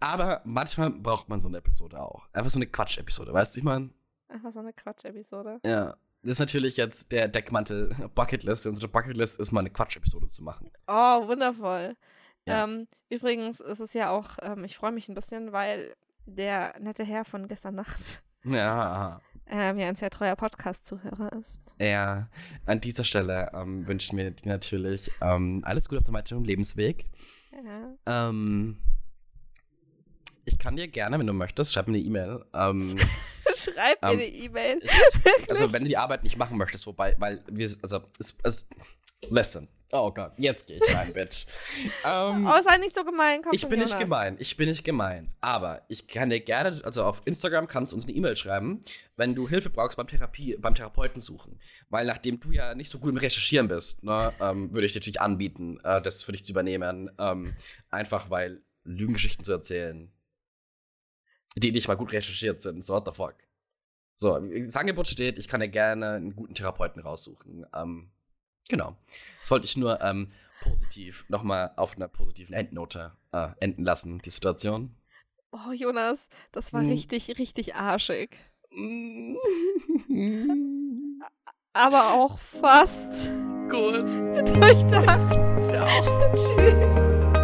Aber manchmal braucht man so eine Episode auch. Einfach so eine Quatsch-Episode, weißt du, ich meine? Einfach so eine Quatsch-Episode. Ja. Das ist natürlich jetzt der Deckmantel Bucketlist. Unsere Bucketlist ist mal eine Quatsch-Episode zu machen. Oh, wundervoll. Ja. Ähm, übrigens ist es ja auch, ähm, ich freue mich ein bisschen, weil der nette Herr von gestern Nacht Ja. Ähm, ja ein sehr treuer Podcast-Zuhörer ist. Ja, an dieser Stelle ähm, wünschen wir dir natürlich ähm, alles Gute auf deinem weiteren Lebensweg. Ja. Ähm, ich kann dir gerne, wenn du möchtest, schreib mir eine E-Mail. Ähm, Schreib mir Ähm, eine E-Mail. also, wenn du die Arbeit nicht machen möchtest, wobei, weil wir, also, es, es, listen. Oh Gott, jetzt gehe ich rein, Bitch. ähm, Oh, sei nicht so gemein, komm ich bin nicht gemein, ich bin nicht gemein. Aber ich kann dir gerne, also auf Instagram kannst du uns eine E-Mail schreiben, wenn du Hilfe brauchst beim Therapie, beim Therapeuten suchen. Weil nachdem du ja nicht so gut im Recherchieren bist, ne, ähm, würde ich dir natürlich anbieten, äh, das für dich zu übernehmen. Ähm, einfach weil Lügengeschichten zu erzählen, die nicht mal gut recherchiert sind. So, what the fuck. So, das Angebot steht, ich kann dir gerne einen guten Therapeuten raussuchen. Ähm, genau. Das wollte ich nur ähm, positiv, nochmal auf einer positiven Endnote äh, enden lassen, die Situation. Oh, Jonas, das war Hm. richtig, richtig arschig. Aber auch fast Gut. durchdacht. Ciao. Tschüss.